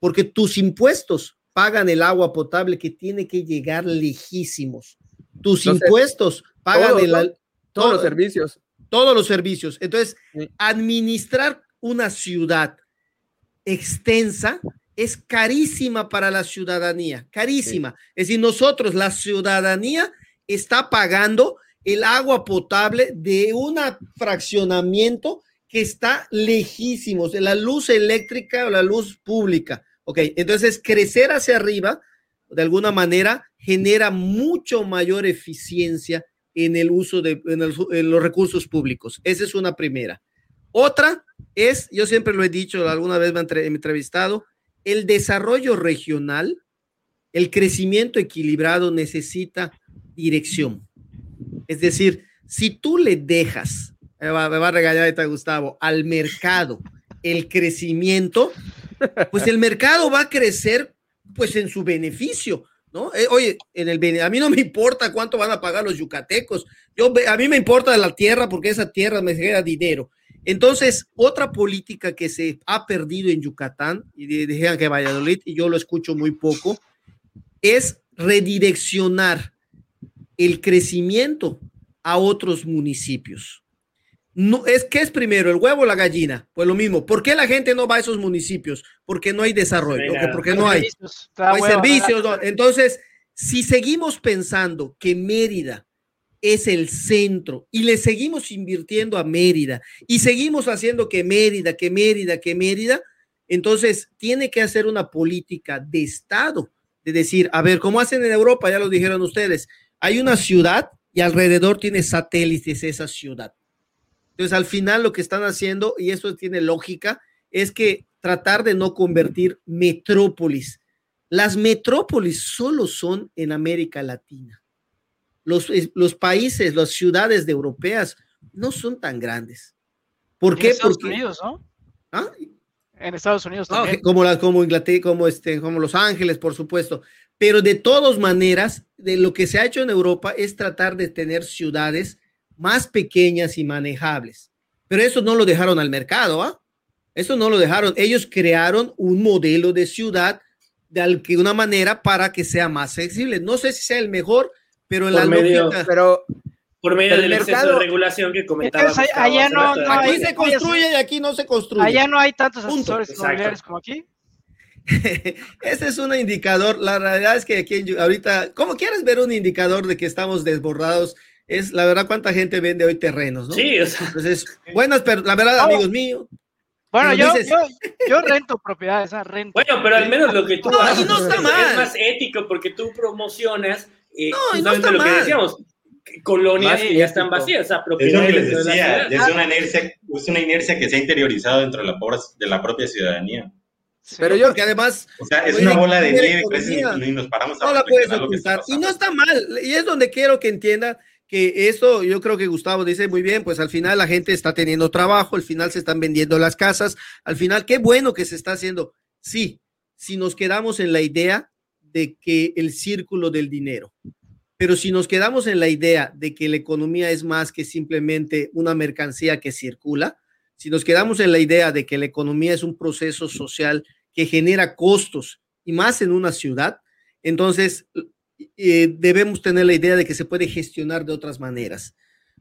porque tus impuestos pagan el agua potable que tiene que llegar lejísimos. Tus impuestos pagan el, todos los servicios. Todos los servicios. Entonces, administrar una ciudad extensa es carísima para la ciudadanía, carísima. Es decir, nosotros, la ciudadanía, está pagando el agua potable de un fraccionamiento que está lejísimos, la luz eléctrica o la luz pública. Ok, entonces crecer hacia arriba, de alguna manera, genera mucho mayor eficiencia en el uso de los recursos públicos. Esa es una primera. Otra es, yo siempre lo he dicho, alguna vez me he entrevistado, el desarrollo regional, el crecimiento equilibrado necesita dirección. Es decir, si tú le dejas, me va, me va a regañar ahorita Gustavo, al mercado el crecimiento, pues el mercado va a crecer pues en su beneficio, ¿no? Eh, oye, en el a mí no me importa cuánto van a pagar los yucatecos, yo a mí me importa la tierra porque esa tierra me genera dinero. Entonces, otra política que se ha perdido en Yucatán, y dejan que Valladolid, y yo lo escucho muy poco, es redireccionar el crecimiento a otros municipios. No, es que es primero el huevo o la gallina. Pues lo mismo. ¿Por qué la gente no va a esos municipios? Porque no hay desarrollo, porque no hay, hay servicios. Entonces, si seguimos pensando que Mérida es el centro y le seguimos invirtiendo a Mérida y seguimos haciendo que Mérida, que Mérida, que Mérida, entonces tiene que hacer una política de Estado, de decir, a ver, ¿cómo hacen en Europa? Ya lo dijeron ustedes, hay una ciudad y alrededor tiene satélites esa ciudad. Entonces, al final lo que están haciendo, y eso tiene lógica, es que tratar de no convertir metrópolis. Las metrópolis solo son en América Latina. Los, los países, las ciudades de europeas no son tan grandes. ¿Por qué? En Estados Unidos, ¿no? ¿Ah? En Estados Unidos también. como, la, como Inglaterra, como, este, como Los Ángeles, por supuesto. Pero de todas maneras, de lo que se ha hecho en Europa es tratar de tener ciudades más pequeñas y manejables. Pero eso no lo dejaron al mercado, ¿ah? Eso no lo dejaron. Ellos crearon un modelo de ciudad de alguna manera para que sea más flexible. No sé si sea el mejor, pero en la medio, lógica, pero por medio del exceso de regulación que comentábamos. allá no, no aquí se construye y aquí no se construye. Allá no hay tantos asesores inmobiliarios como aquí. Ese es un indicador. La realidad es que aquí ahorita, ¿cómo quieres ver un indicador de que estamos desbordados es la verdad cuánta gente vende hoy terrenos, ¿no? Sí, o sea. Entonces, buenas, pero la verdad, amigos míos. Bueno, yo, yo, rento propiedades, rento. Bueno, pero al menos lo que tú haces es más ético porque tú promocionas eh, no, no está lo mal. que decíamos, colonias que ya están vacías, o sea, propiedades. Es lo que les decía, es una, inercia, es una inercia que se ha interiorizado dentro de la, de la propia ciudadanía. pero yo, porque además. O sea, es una bola de nieve y nos paramos a No la puedes ocultar. Y no está mal. Y es donde quiero que entienda que esto, yo creo que Gustavo dice muy bien, pues al final la gente está teniendo trabajo, al final se están vendiendo las casas, al final qué bueno que se está haciendo. Sí, si nos quedamos en la idea de que el círculo del dinero, pero si nos quedamos en la idea de que la economía es más que simplemente una mercancía que circula, si nos quedamos en la idea de que la economía es un proceso social que genera costos y más en una ciudad, entonces eh, debemos tener la idea de que se puede gestionar de otras maneras.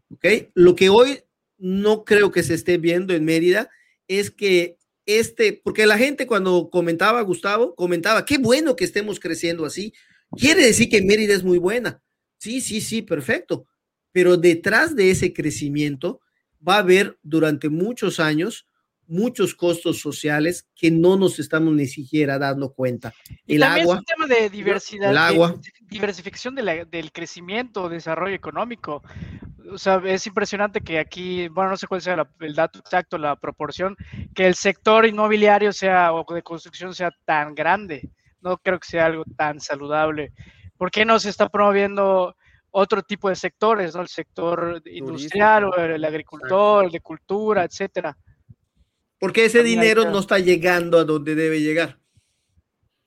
¿Ok? Lo que hoy no creo que se esté viendo en Mérida es que este, porque la gente cuando comentaba, Gustavo, comentaba, qué bueno que estemos creciendo así. Quiere decir que Mérida es muy buena. Sí, sí, sí, perfecto. Pero detrás de ese crecimiento va a haber durante muchos años muchos costos sociales que no nos estamos ni siquiera dando cuenta. El agua. Es un tema de diversidad. El agua. diversificación del crecimiento, desarrollo económico. O sea, es impresionante que aquí, bueno, no sé cuál sea el dato exacto, la proporción, que el sector inmobiliario sea o de construcción sea tan grande. No creo que sea algo tan saludable. ¿Por qué no se está promoviendo otro tipo de sectores, ¿no? El sector industrial, o el agricultor, el de cultura, etcétera. Porque ese dinero no está llegando a donde debe llegar.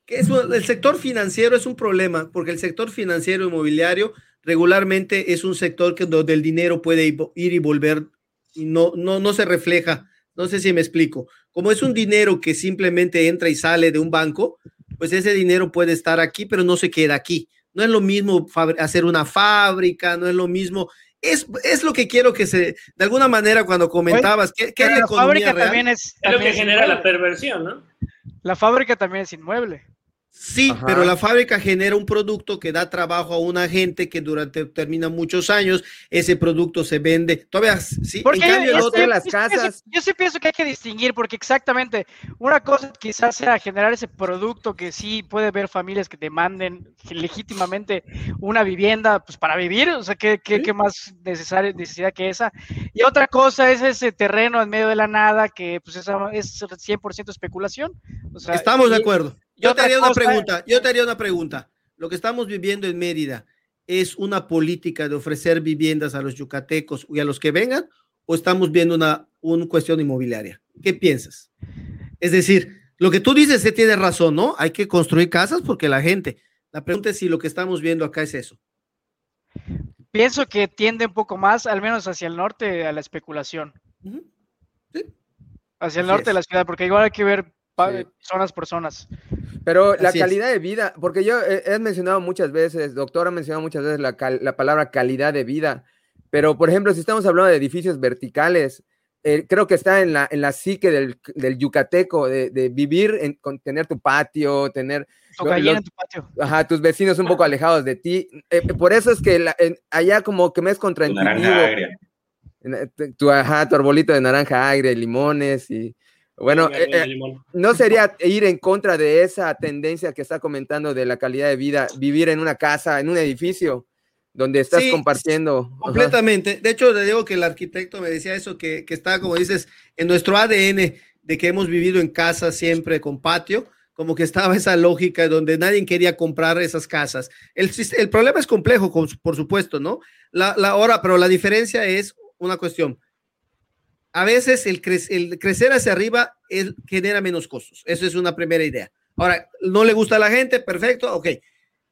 el sector financiero es un problema, porque el sector financiero inmobiliario regularmente es un sector que, donde el dinero puede ir y volver y no, no, no se refleja. No sé si me explico. Como es un dinero que simplemente entra y sale de un banco, pues ese dinero puede estar aquí, pero no se queda aquí. No es lo mismo hacer una fábrica, no es lo mismo. Es, es lo que quiero que se, de alguna manera, cuando comentabas, ¿qué, es la, fábrica también es, es lo que genera la perversión, ¿no? La fábrica también es inmueble. Sí, pero la fábrica genera un producto que da trabajo a una gente que durante termina muchos años, ese producto se vende. Todavía sí, en cambio yo, las casas. Yo, sí pienso que hay que distinguir, porque exactamente una cosa quizás sea generar ese producto que sí puede haber familias que demanden legítimamente una vivienda pues para vivir, o sea, ¿qué, qué, más necesaria, necesidad que esa? Y otra cosa es ese terreno en medio de la nada que pues es, es 100% especulación. Estamos de acuerdo. Yo te haría una pregunta, yo te haría una pregunta. Lo que estamos viviendo en Mérida es una política de ofrecer viviendas a los yucatecos y a los que vengan o estamos viendo una, una cuestión inmobiliaria? ¿Qué piensas? Es decir, lo que tú dices se tiene razón, ¿no? Hay que construir casas porque la gente. La pregunta es si lo que estamos viendo acá es eso. Pienso que tiende un poco más, al menos hacia el norte, a la especulación. ¿Sí? Hacia el norte de la ciudad, porque igual hay que ver zonas por zonas. Pero la calidad de vida, porque yo he, mencionado muchas veces, doctor ha mencionado muchas veces la, palabra calidad de vida, pero por ejemplo, si estamos hablando de edificios verticales, eh, creo que está en la, en la psique del, yucateco, de, vivir, en, con tener tu patio, tener... tu patio. Ajá, tus vecinos un poco alejados de ti. Eh, por eso es que allá como que me es contraintuitivo. Tu, ajá, tu arbolito de naranja agria, limones y bueno, eh, eh, no sería ir en contra de esa tendencia que está comentando de la calidad de vida, vivir en una casa, en un edificio donde estás compartiendo. Completamente. De hecho, le digo que el arquitecto me decía eso, que, que está, como dices, en nuestro ADN de que hemos vivido en casa siempre con patio, como que estaba esa lógica donde nadie quería comprar esas casas. El, el problema es complejo, por supuesto, ¿no? La, la hora, pero la diferencia es una cuestión a veces el, crecer hacia arriba genera menos costos. Eso es una primera idea. Ahora, ¿no le gusta a la gente? Perfecto, ok.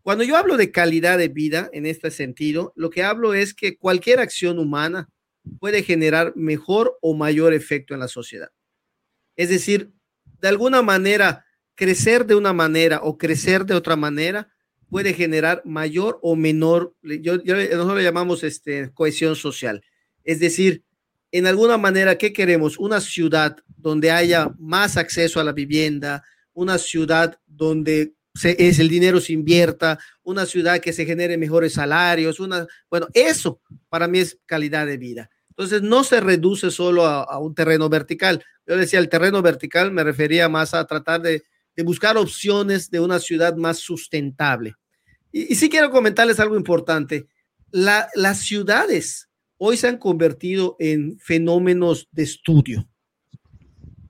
Cuando yo hablo de calidad de vida en este sentido, lo que hablo es que cualquier acción humana puede generar mejor o mayor efecto en la sociedad. Es decir, de alguna manera, crecer de una manera o crecer de otra manera puede generar mayor o menor, nosotros le llamamos este, cohesión social. Es decir, en alguna manera, ¿qué queremos? Una ciudad donde haya más acceso a la vivienda, una ciudad donde es el dinero se invierta, una ciudad que se genere mejores salarios, una, bueno, eso para mí es calidad de vida. Entonces no se reduce solo a, un terreno vertical. Yo decía el terreno vertical me refería más a tratar de, buscar opciones de una ciudad más sustentable. Y, sí quiero comentarles algo importante. las ciudades hoy se han convertido en fenómenos de estudio,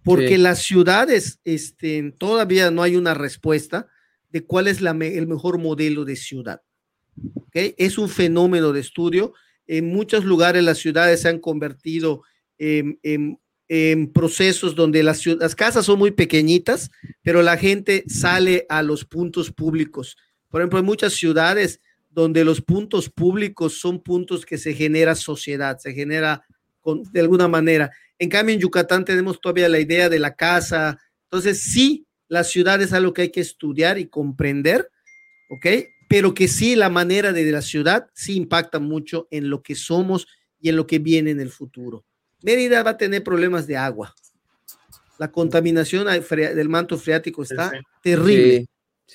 porque las ciudades este, todavía no hay una respuesta de cuál es el mejor modelo de ciudad. Es un fenómeno de estudio. En muchos lugares las ciudades se han convertido en, procesos donde las, las casas son muy pequeñitas, pero la gente sale a los puntos públicos. Por ejemplo, en muchas ciudades donde los puntos públicos son puntos que se genera sociedad, se genera con, de alguna manera. En cambio, en Yucatán tenemos todavía la idea de la casa. Entonces, sí, la ciudad es algo que hay que estudiar y comprender, ¿ok? Pero que sí, la manera de la ciudad sí impacta mucho en lo que somos y en lo que viene en el futuro. Mérida va a tener problemas de agua. La contaminación del manto freático está terrible.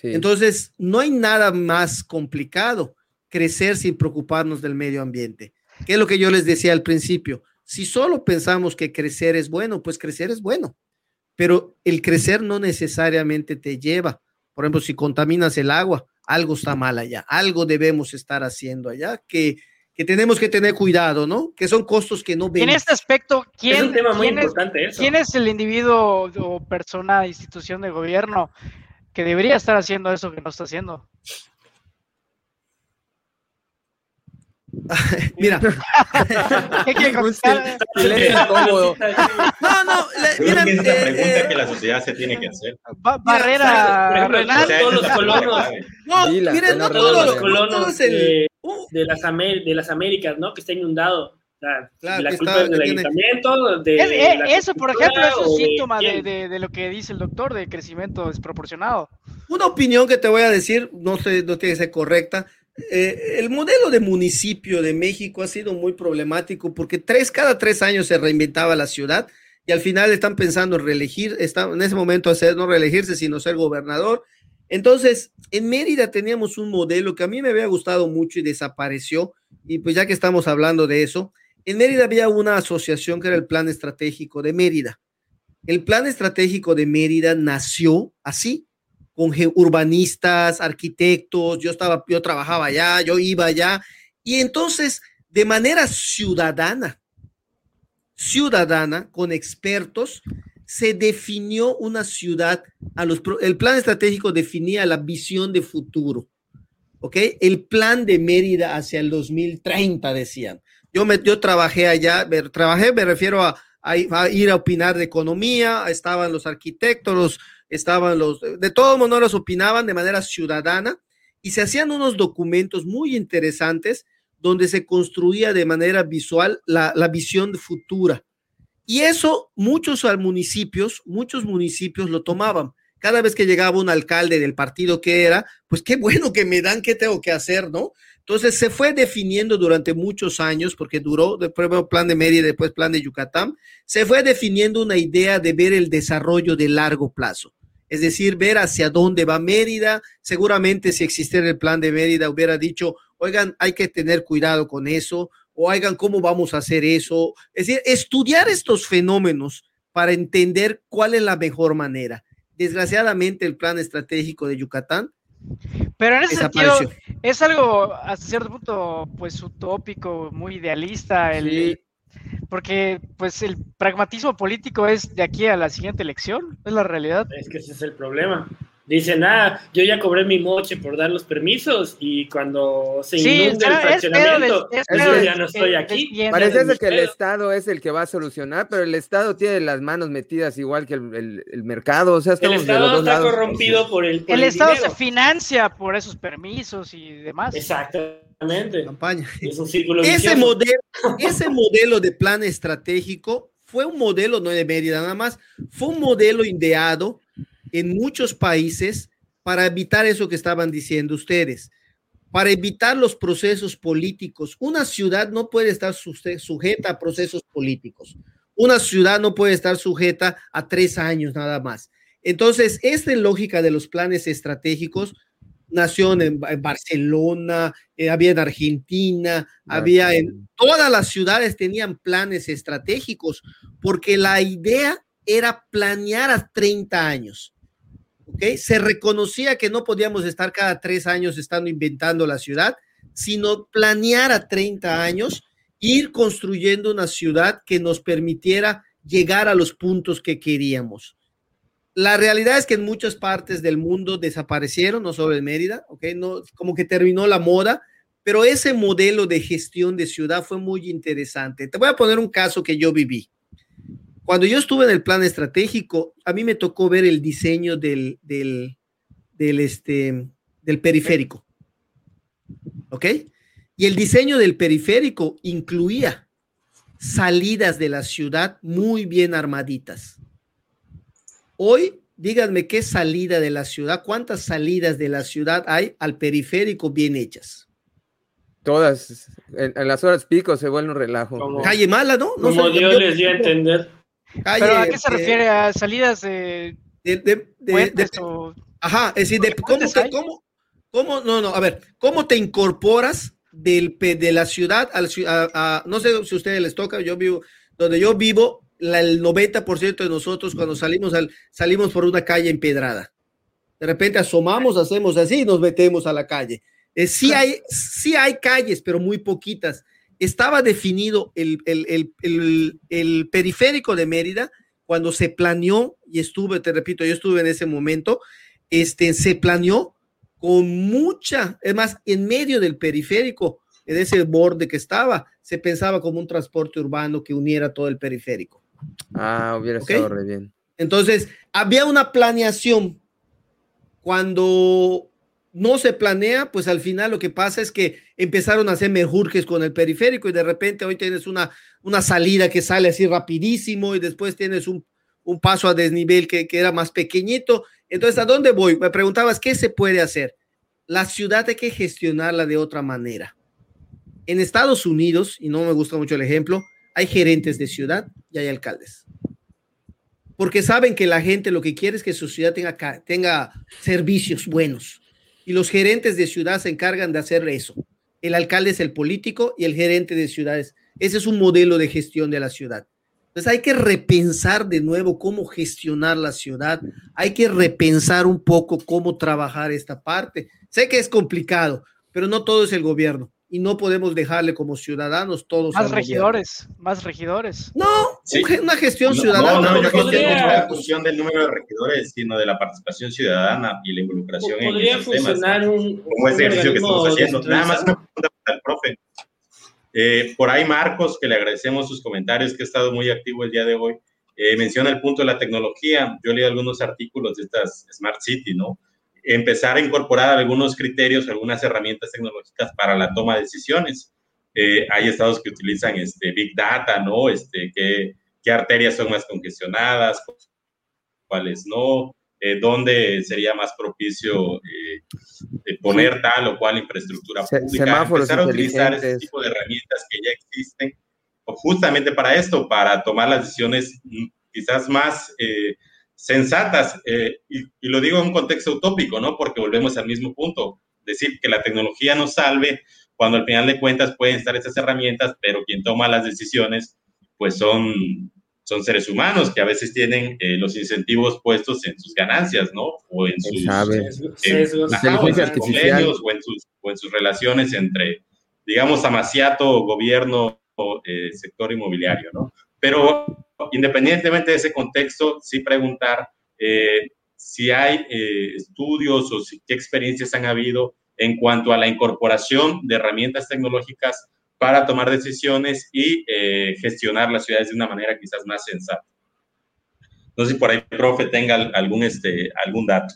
Entonces, no hay nada más complicado crecer sin preocuparnos del medio ambiente. ¿Qué es lo que yo les decía al principio? Si solo pensamos que crecer es bueno, pues crecer es bueno, pero el crecer no necesariamente te lleva. Por ejemplo, si contaminas el agua, algo está mal allá, algo debemos estar haciendo allá que, que tenemos que tener cuidado, ¿no? Que son costos que no vemos. En este aspecto, ¿quién es, ¿quién es el individuo o persona, institución de gobierno que debería estar haciendo eso que no está haciendo? Mira. no, no, mira, es la pregunta eh, que la sociedad se tiene que hacer. barrera, todos los colonos. No, miren, no todos los colonos las de las Américas, ¿no? Que está inundado. La, la culpa del ayuntamiento, de eh, eso, por ejemplo, es un síntoma de, de, lo que dice el doctor de crecimiento desproporcionado. Una opinión que te voy a decir, no sé, no tiene que ser correcta, eh, el modelo de municipio de México ha sido muy problemático porque tres, cada tres años se reinventaba la ciudad y al final están pensando en reelegir, están en ese momento hacer, no reelegirse, sino ser gobernador. Entonces, en Mérida teníamos un modelo que a mí me había gustado mucho y desapareció. Y pues ya que estamos hablando de eso, en Mérida había una asociación que era el Plan Estratégico de Mérida. El Plan Estratégico de Mérida nació así, con urbanistas, arquitectos, yo estaba, yo trabajaba allá, yo iba allá, y entonces de manera ciudadana, ciudadana, con expertos, se definió una ciudad, a los, el plan estratégico definía la visión de futuro, ¿ok? El plan de Mérida hacia el 2030, decían. Yo, me, yo trabajé allá, trabajé, me refiero a, a, ir a opinar de economía, estaban los arquitectos, estaban los, de todos modos opinaban de manera ciudadana y se hacían unos documentos muy interesantes donde se construía de manera visual la, la visión futura. Y eso muchos municipios, muchos municipios lo tomaban. Cada vez que llegaba un alcalde del partido que era, pues qué bueno que me dan, qué tengo que hacer, ¿no? Entonces se fue definiendo durante muchos años, porque duró, primero plan de Mérida, después plan de Yucatán, se fue definiendo una idea de ver el desarrollo de largo plazo es decir, ver hacia dónde va Mérida. Seguramente si existiera el plan de Mérida hubiera dicho, oigan, hay que tener cuidado con eso, o oigan, ¿cómo vamos a hacer eso? Es decir, estudiar estos fenómenos para entender cuál es la mejor manera. Desgraciadamente, el plan estratégico de Yucatán. Pero en ese sentido, es algo hasta cierto punto, pues utópico, muy idealista, el, porque pues el pragmatismo político es de aquí a la siguiente elección, es la realidad. Es que ese es el problema. Dicen, ah, yo ya cobré mi moche por dar los permisos y cuando se inunde el fraccionamiento, yo ya no estoy aquí. Parece que el Estado es el que va a solucionar, pero el Estado tiene las manos metidas igual que el, el, mercado. O sea, el Estado está corrompido por el El, Estado se financia por esos permisos y demás. Exactamente. Campaña. Es un círculo ese modelo, ese modelo de plan estratégico fue un modelo, no de Mérida nada más, fue un modelo ideado en muchos países para evitar eso que estaban diciendo ustedes, para evitar los procesos políticos. Una ciudad no puede estar sujeta a procesos políticos. Una ciudad no puede estar sujeta a tres años nada más. Entonces, esta lógica de los planes estratégicos nació en, Barcelona, eh, había en Argentina, había en todas las ciudades tenían planes estratégicos, porque la idea era planear a 30 años. Se reconocía que no podíamos estar cada tres años estando inventando la ciudad, sino planear a 30 años, ir construyendo una ciudad que nos permitiera llegar a los puntos que queríamos. La realidad es que en muchas partes del mundo desaparecieron, no solo en Mérida, ¿ok? No, como que terminó la moda, pero ese modelo de gestión de ciudad fue muy interesante. Te voy a poner un caso que yo viví. Cuando yo estuve en el plan estratégico, a mí me tocó ver el diseño del, del, este, del periférico. ¿Ok? Y el diseño del periférico incluía salidas de la ciudad muy bien armaditas. Hoy, díganme qué salida de la ciudad, cuántas salidas de la ciudad hay al periférico bien hechas. Todas, en, las horas pico se vuelve un relajo. calle mala, ¿no? no como Dios les dio a entender. ¿Pero a qué se refiere? ¿A salidas de, de, Ajá, es decir, de, ¿cómo, cómo, cómo, no, no, a ver, ¿cómo te incorporas del, de la ciudad al a, no sé si a ustedes les toca, yo vivo, donde yo vivo, la, el 90% de nosotros cuando salimos al, salimos por una calle empedrada. De repente asomamos, hacemos así y nos metemos a la calle. Eh, sí, hay, sí hay calles, pero muy poquitas. Estaba definido el, el, el, el, periférico de Mérida cuando se planeó, y estuve, te repito, yo estuve en ese momento, este, se planeó con mucha, es más, en medio del periférico, en ese borde que estaba, se pensaba como un transporte urbano que uniera todo el periférico. Ah, hubiera estado re bien. Entonces, había una planeación. Cuando no se planea, pues al final lo que pasa es que empezaron a hacer mejurjes con el periférico y de repente hoy tienes una, una salida que sale así rapidísimo y después tienes un, un paso a desnivel que, que era más pequeñito entonces, ¿a dónde voy? Me preguntabas, ¿qué se puede hacer? La ciudad hay que gestionarla de otra manera. En Estados Unidos, y no me gusta mucho el ejemplo, hay gerentes de ciudad y hay alcaldes. Porque saben que la gente lo que quiere es que su ciudad tenga, tenga servicios buenos. Y los gerentes de ciudad se encargan de hacer eso. El alcalde es el político y el gerente de ciudades. Ese es un modelo de gestión de la ciudad. Entonces hay que repensar de nuevo cómo gestionar la ciudad, hay que repensar un poco cómo trabajar esta parte. Sé que es complicado, pero no todo es el gobierno y no podemos dejarle como ciudadanos todos. Más regidores, más regidores. No, una gestión ciudadana. No, no, yo creo que no es la función del número de regidores, sino de la participación ciudadana y la involucración en Podría funcionar un, como ese ejercicio que estamos haciendo. Nada más una pregunta para el profe. Eh, por ahí Marcos, que le agradecemos sus comentarios, que ha estado muy activo el día de hoy, eh, menciona el punto de la tecnología. Yo leí algunos artículos de estas Smart City, ¿no? Empezar a incorporar algunos criterios, algunas herramientas tecnológicas para la toma de decisiones. Eh, hay estados que utilizan este, Big Data, ¿no? Este, qué, qué arterias son más congestionadas, cuáles no, eh, dónde sería más propicio eh, poner tal o cual infraestructura pública, empezar a utilizar ese tipo de herramientas que ya existen justamente para esto, para tomar las decisiones mm, quizás más eh, sensatas. Y, y, lo digo en un contexto utópico, ¿no? Porque volvemos al mismo punto, decir que la tecnología nos salve cuando al final de cuentas pueden estar esas herramientas, pero quien toma las decisiones pues son son seres humanos que a veces tienen eh, los incentivos puestos en sus ganancias, ¿no? O en sus, convenios o en sus, o en sus relaciones entre, digamos, amaciato, gobierno, o, eh, sector inmobiliario, ¿no? Pero independientemente de ese contexto, sí preguntar eh, si hay estudios o si, qué experiencias han habido en cuanto a la incorporación de herramientas tecnológicas para tomar decisiones y eh, gestionar las ciudades de una manera quizás más sensata. No sé si por ahí, profe, tenga algún, este, algún dato.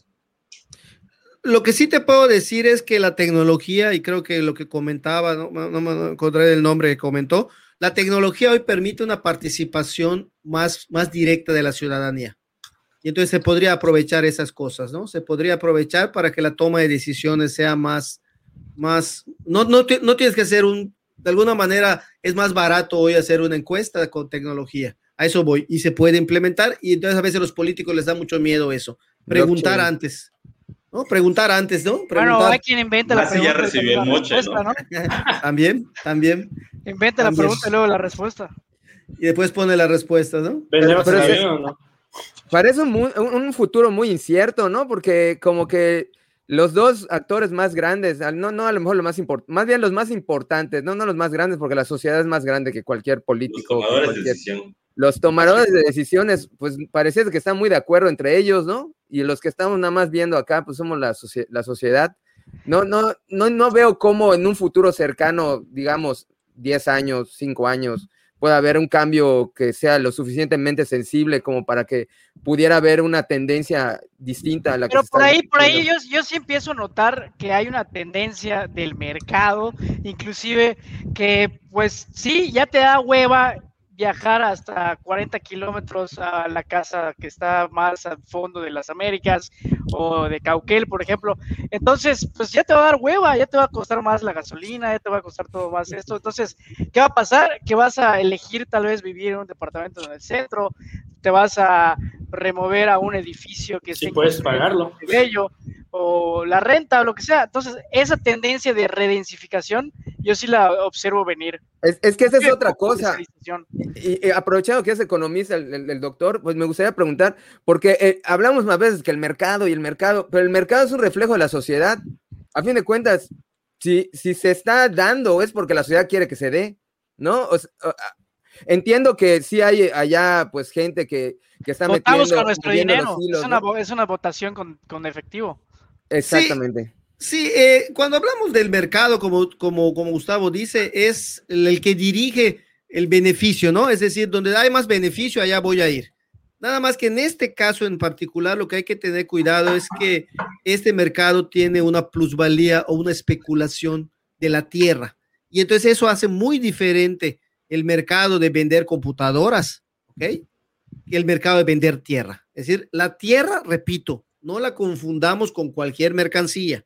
Lo que sí te puedo decir es que la tecnología, y creo que lo que comentaba, no, no me encontré el nombre que comentó, la tecnología hoy permite una participación más, más directa de la ciudadanía. Y entonces se podría aprovechar esas cosas, ¿no? Se podría aprovechar para que la toma de decisiones sea más, más, no, no, no tienes que hacer un de alguna manera es más barato hoy hacer una encuesta con tecnología. A eso voy. Y se puede implementar y entonces a veces a los políticos les da mucho miedo eso. Preguntar antes. ¿no? Preguntar antes, ¿no? Preguntar. Bueno, hay quien inventa la pregunta. ya recibió el moche, ¿no? también, también. Inventa la pregunta y luego la respuesta. Y después pone la respuesta, ¿no? Pero, pero, Parece un, un futuro muy incierto, ¿no? Porque como que los dos actores más grandes, no, no a lo mejor lo más importante, más bien los más importantes, no, no los más grandes, porque la sociedad es más grande que cualquier político. Los tomadores de decisión. Los tomadores de decisiones, pues parece que están muy de acuerdo entre ellos, ¿no? Y los que estamos nada más viendo acá, pues somos la, la sociedad. No, no, no, no veo cómo en un futuro cercano, digamos, 10 años, 5 años, pueda haber un cambio que sea lo suficientemente sensible como para que pudiera haber una tendencia distinta a la Pero que por ahí, por ahí yo, yo sí empiezo a notar que hay una tendencia del mercado, inclusive que pues sí, ya te da hueva viajar hasta 40 kilómetros a la casa que está más al fondo de las Américas o de Cauquel, por ejemplo. Entonces, pues ya te va a dar hueva, ya te va a costar más la gasolina, ya te va a costar todo más esto. Entonces, ¿qué va a pasar? Que vas a elegir tal vez vivir en un departamento en el centro, te vas a remover a un edificio que sí, puedes pagarlo. Bello, o la renta o lo que sea. Entonces, esa tendencia de redensificación, yo sí la observo venir. Es, es que esa es otra cosa. Y, aprovechando que es economista el, doctor, pues me gustaría preguntar, porque eh, hablamos más veces que el mercado y el mercado, pero el mercado es un reflejo de la sociedad. A fin de cuentas, si, si se está dando es porque la sociedad quiere que se dé, ¿no? Entiendo que sí hay allá pues gente que, que está Votamos con nuestro dinero, es, una, es, una, votación con, con efectivo. Exactamente. Sí, eh, cuando hablamos del mercado, como, como, como Gustavo dice, es el, que dirige el beneficio, ¿no? Es decir, donde hay más beneficio, allá voy a ir. Nada más que en este caso en particular, lo que hay que tener cuidado es que este mercado tiene una plusvalía o una especulación de la tierra. Y entonces eso hace muy diferente el mercado de vender computadoras, ¿ok? Que el mercado de vender tierra. Es decir, la tierra, repito, no la confundamos con cualquier mercancía.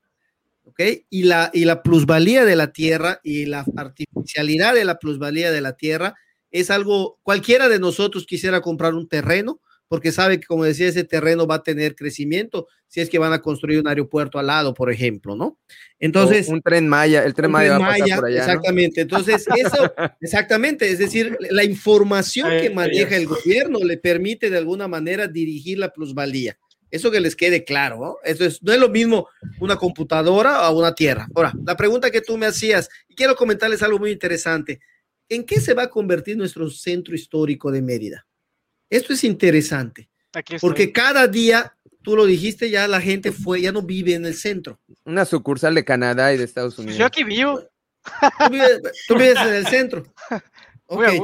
¿Ok? Y la, y la plusvalía de la tierra y la artificialidad de la plusvalía de la tierra es algo, cualquiera de nosotros quisiera comprar un terreno porque sabe que, como decía, ese terreno va a tener crecimiento si es que van a construir un aeropuerto al lado, por ejemplo, ¿no? Entonces. un tren Maya, el tren Maya, va a pasar por allá. Exactamente. Entonces, eso, exactamente, es decir, la información que maneja el gobierno le permite de alguna manera dirigir la plusvalía. Eso que les quede claro, ¿no? Eso es, no es lo mismo una computadora o una tierra. Ahora, la pregunta que tú me hacías, y quiero comentarles algo muy interesante. ¿En qué se va a convertir nuestro centro histórico de Mérida? Esto es interesante, porque cada día, tú lo dijiste, ya la gente fue, ya no vive en el centro. Una sucursal de Canadá y de Estados Unidos. Yo aquí vivo. Tú vives, en el centro. Okay.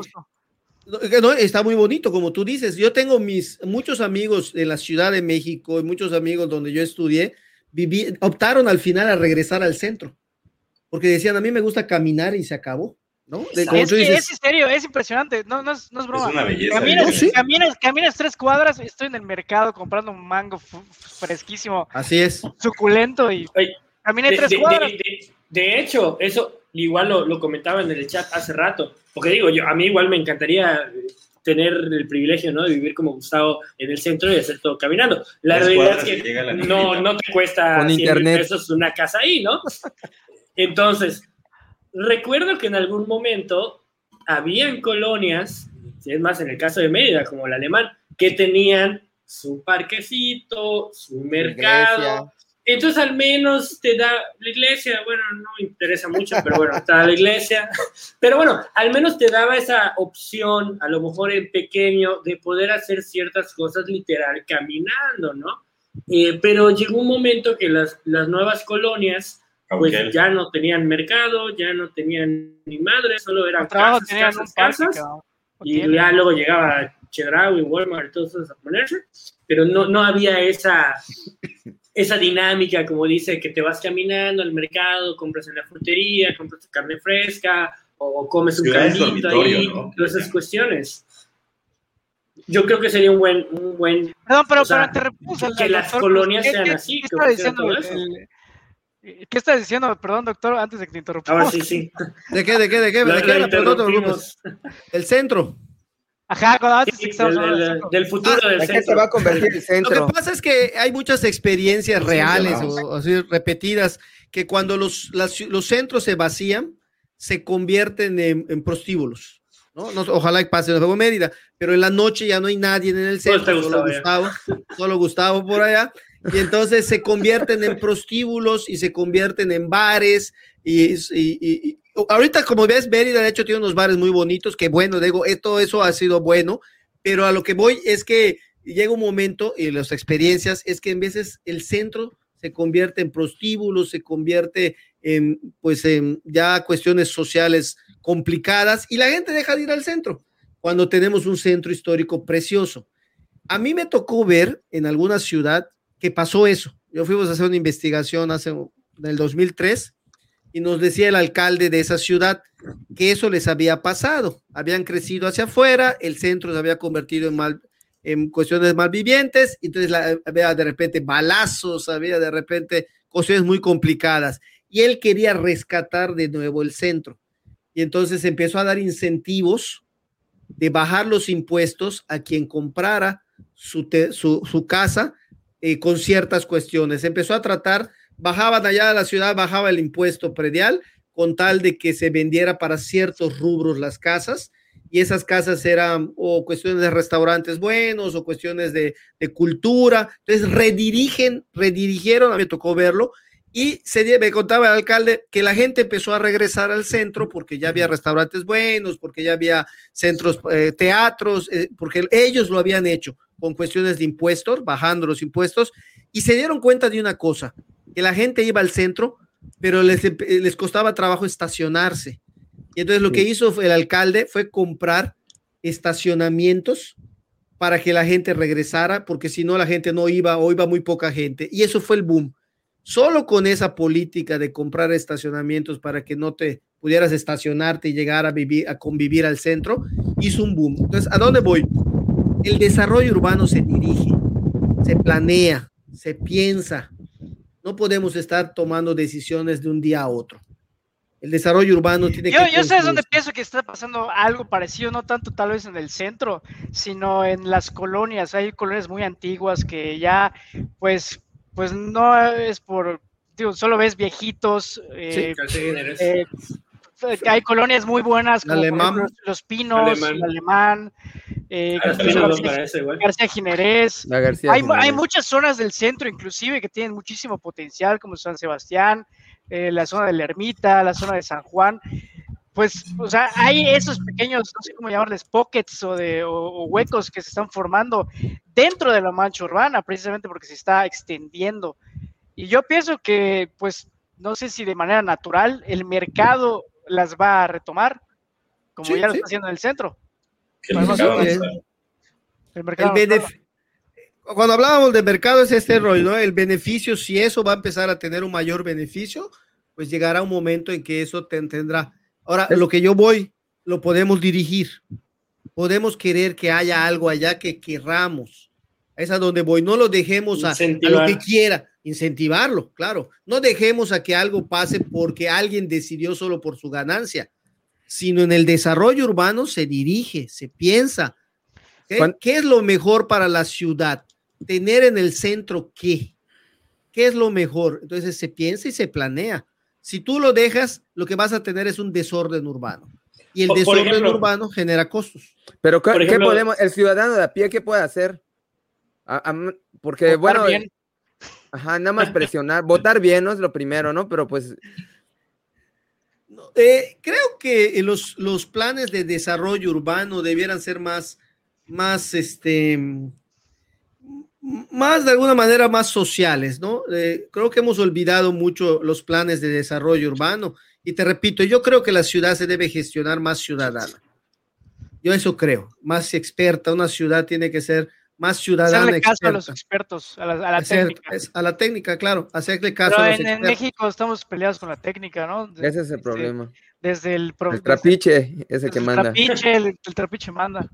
No, está muy bonito, como tú dices. Yo tengo mis muchos amigos en la Ciudad de México y muchos amigos donde yo estudié, viví, optaron al final a regresar al centro, porque decían, a mí me gusta caminar y se acabó. ¿No? es, que es serio, es impresionante, no, no, es, no es broma. Es una belleza. Caminas, caminas, tres cuadras, estoy en el mercado comprando un mango fresquísimo. Así es. Suculento y caminé tres cuadras. De, hecho, eso igual lo, lo comentaba en el chat hace rato porque digo, yo, a mí igual me encantaría tener el privilegio ¿no? de vivir como Gustavo en el centro y hacer todo caminando. La realidad es que no, no te cuesta Con 100 internet. pesos una casa ahí, ¿no? Entonces, recuerdo que en algún momento habían colonias, es más en el caso de Mérida, como el alemán, que tenían su parquecito, su mercado, entonces al menos te da la iglesia, bueno, no me interesa mucho, pero bueno, está la iglesia. Pero bueno, al menos te daba esa opción, a lo mejor en pequeño, de poder hacer ciertas cosas literal caminando, ¿no? Eh, pero llegó un momento que las, las nuevas colonias pues ya no tenían mercado, ya no tenían ni madre, solo eran casas, casas, casas. Y ya luego llegaba Chedraui, Walmart, y todo eso a ponerse, pero no, no había esa esa dinámica, como dice, que te vas caminando al mercado, compras en la frutería, compras carne fresca o comes un caldito ahí, todas esas cuestiones. Yo creo que sería un buen, un buen no, pero, pero te que, las colonias sean así. ¿Qué, está diciendo? ¿Qué estás diciendo? Perdón, doctor, antes de que te interrumpa. Ahora sí, sí. ¿De qué, de qué, de qué? ¿De qué? El centro. Ajá, del, futuro del centro. se va a convertir el centro. Lo que pasa es que hay muchas experiencias reales o, repetidas que cuando los, los centros se vacían, se convierten en, prostíbulos. ¿no? ojalá que pase en Nuevo Mérida, pero en la noche ya no hay nadie en el centro, solo Gustavo, solo Gustavo por allá, y entonces se convierten en prostíbulos y se convierten en bares y, y, ahorita como ves, Mérida de hecho tiene unos bares muy bonitos, que bueno, digo, eh, todo eso ha sido bueno, pero a lo que voy es que llega un momento y las experiencias es que en veces el centro se convierte en prostíbulos, se convierte en pues en ya cuestiones sociales complicadas y la gente deja de ir al centro cuando tenemos un centro histórico precioso. A mí me tocó ver en alguna ciudad que pasó eso. Yo fuimos a hacer una investigación hace en el 2003 y nos decía el alcalde de esa ciudad que eso les había pasado. Habían crecido hacia afuera, el centro se había convertido en, mal, en cuestiones malvivientes, entonces había de repente balazos, había de repente cuestiones muy complicadas. Y él quería rescatar de nuevo el centro. Y entonces empezó a dar incentivos de bajar los impuestos a quien comprara su, casa eh, con ciertas cuestiones. Empezó a tratar bajaban allá a la ciudad, bajaba el impuesto predial con tal de que se vendiera para ciertos rubros las casas y esas casas eran o cuestiones de restaurantes buenos o cuestiones de, cultura. Entonces redirigen, redirigieron, a mí me tocó verlo, y se me contaba el alcalde que la gente empezó a regresar al centro porque ya había restaurantes buenos, porque ya había centros, eh, teatros, eh, porque ellos lo habían hecho con cuestiones de impuestos, bajando los impuestos, y se dieron cuenta de una cosa, que la gente iba al centro, pero les, les costaba trabajo estacionarse. Y entonces lo que hizo el alcalde fue comprar estacionamientos para que la gente regresara, porque si no la gente no iba o iba muy poca gente. Y eso fue el boom. Solo con esa política de comprar estacionamientos para que no te pudieras estacionarte y llegar a vivir, a convivir al centro, hizo un boom. Entonces, ¿a dónde voy? El desarrollo urbano se dirige, se planea, se piensa, no podemos estar tomando decisiones de un día a otro. El desarrollo urbano tiene yo, que... Yo sé dónde pienso que está pasando algo parecido, no tanto tal vez en el centro, sino en las colonias. Hay colonias muy antiguas que ya, pues, pues no es por, digo, solo ves viejitos. Eh, eh, hay colonias muy buenas, como los Pinos, el Alemán, eh, García, Jiménez. hay, muchas zonas del centro, inclusive, que tienen muchísimo potencial, como San Sebastián, eh, la zona de la Ermita, la zona de San Juan. Pues, o sea, hay esos pequeños, no sé cómo llamarles, pockets o, de, o huecos que se están formando dentro de la mancha urbana, precisamente porque se está extendiendo. Y yo pienso que, pues, no sé si de manera natural, el mercado las va a retomar, como ya lo está haciendo en el centro. Cuando hablábamos de mercado es este rollo, ¿no? El beneficio, si eso va a empezar a tener un mayor beneficio, pues llegará un momento en que eso tendrá. Ahora, lo que yo voy, lo podemos dirigir. Podemos querer que haya algo allá que querramos. Es a donde voy. No lo dejemos a, a, lo que quiera. Incentivarlo, claro. No dejemos a que algo pase porque alguien decidió solo por su ganancia sino en el desarrollo urbano se dirige, se piensa. ¿Qué, es lo mejor para la ciudad? Tener en el centro qué? ¿Qué es lo mejor? Entonces se piensa y se planea. Si tú lo dejas, lo que vas a tener es un desorden urbano. Y el desorden urbano genera costos. Pero ¿qué, podemos, el ciudadano de a pie, qué puede hacer? porque, bueno, ajá, nada más presionar, votar bien no es lo primero, ¿no? Pero pues eh, creo que los, los planes de desarrollo urbano debieran ser más, más, este, más de alguna manera más sociales, ¿no? Eh, creo que hemos olvidado mucho los planes de desarrollo urbano. Y te repito, yo creo que la ciudad se debe gestionar más ciudadana. Yo eso creo, más experta. Una ciudad tiene que ser más ciudadana. Hacerle caso a los expertos, a la, técnica. a la técnica, claro, hacerle caso a los en, en, México estamos peleados con la técnica, ¿no? ese es el problema. Desde el, el trapiche, ese que manda. Trapiche, el, trapiche manda.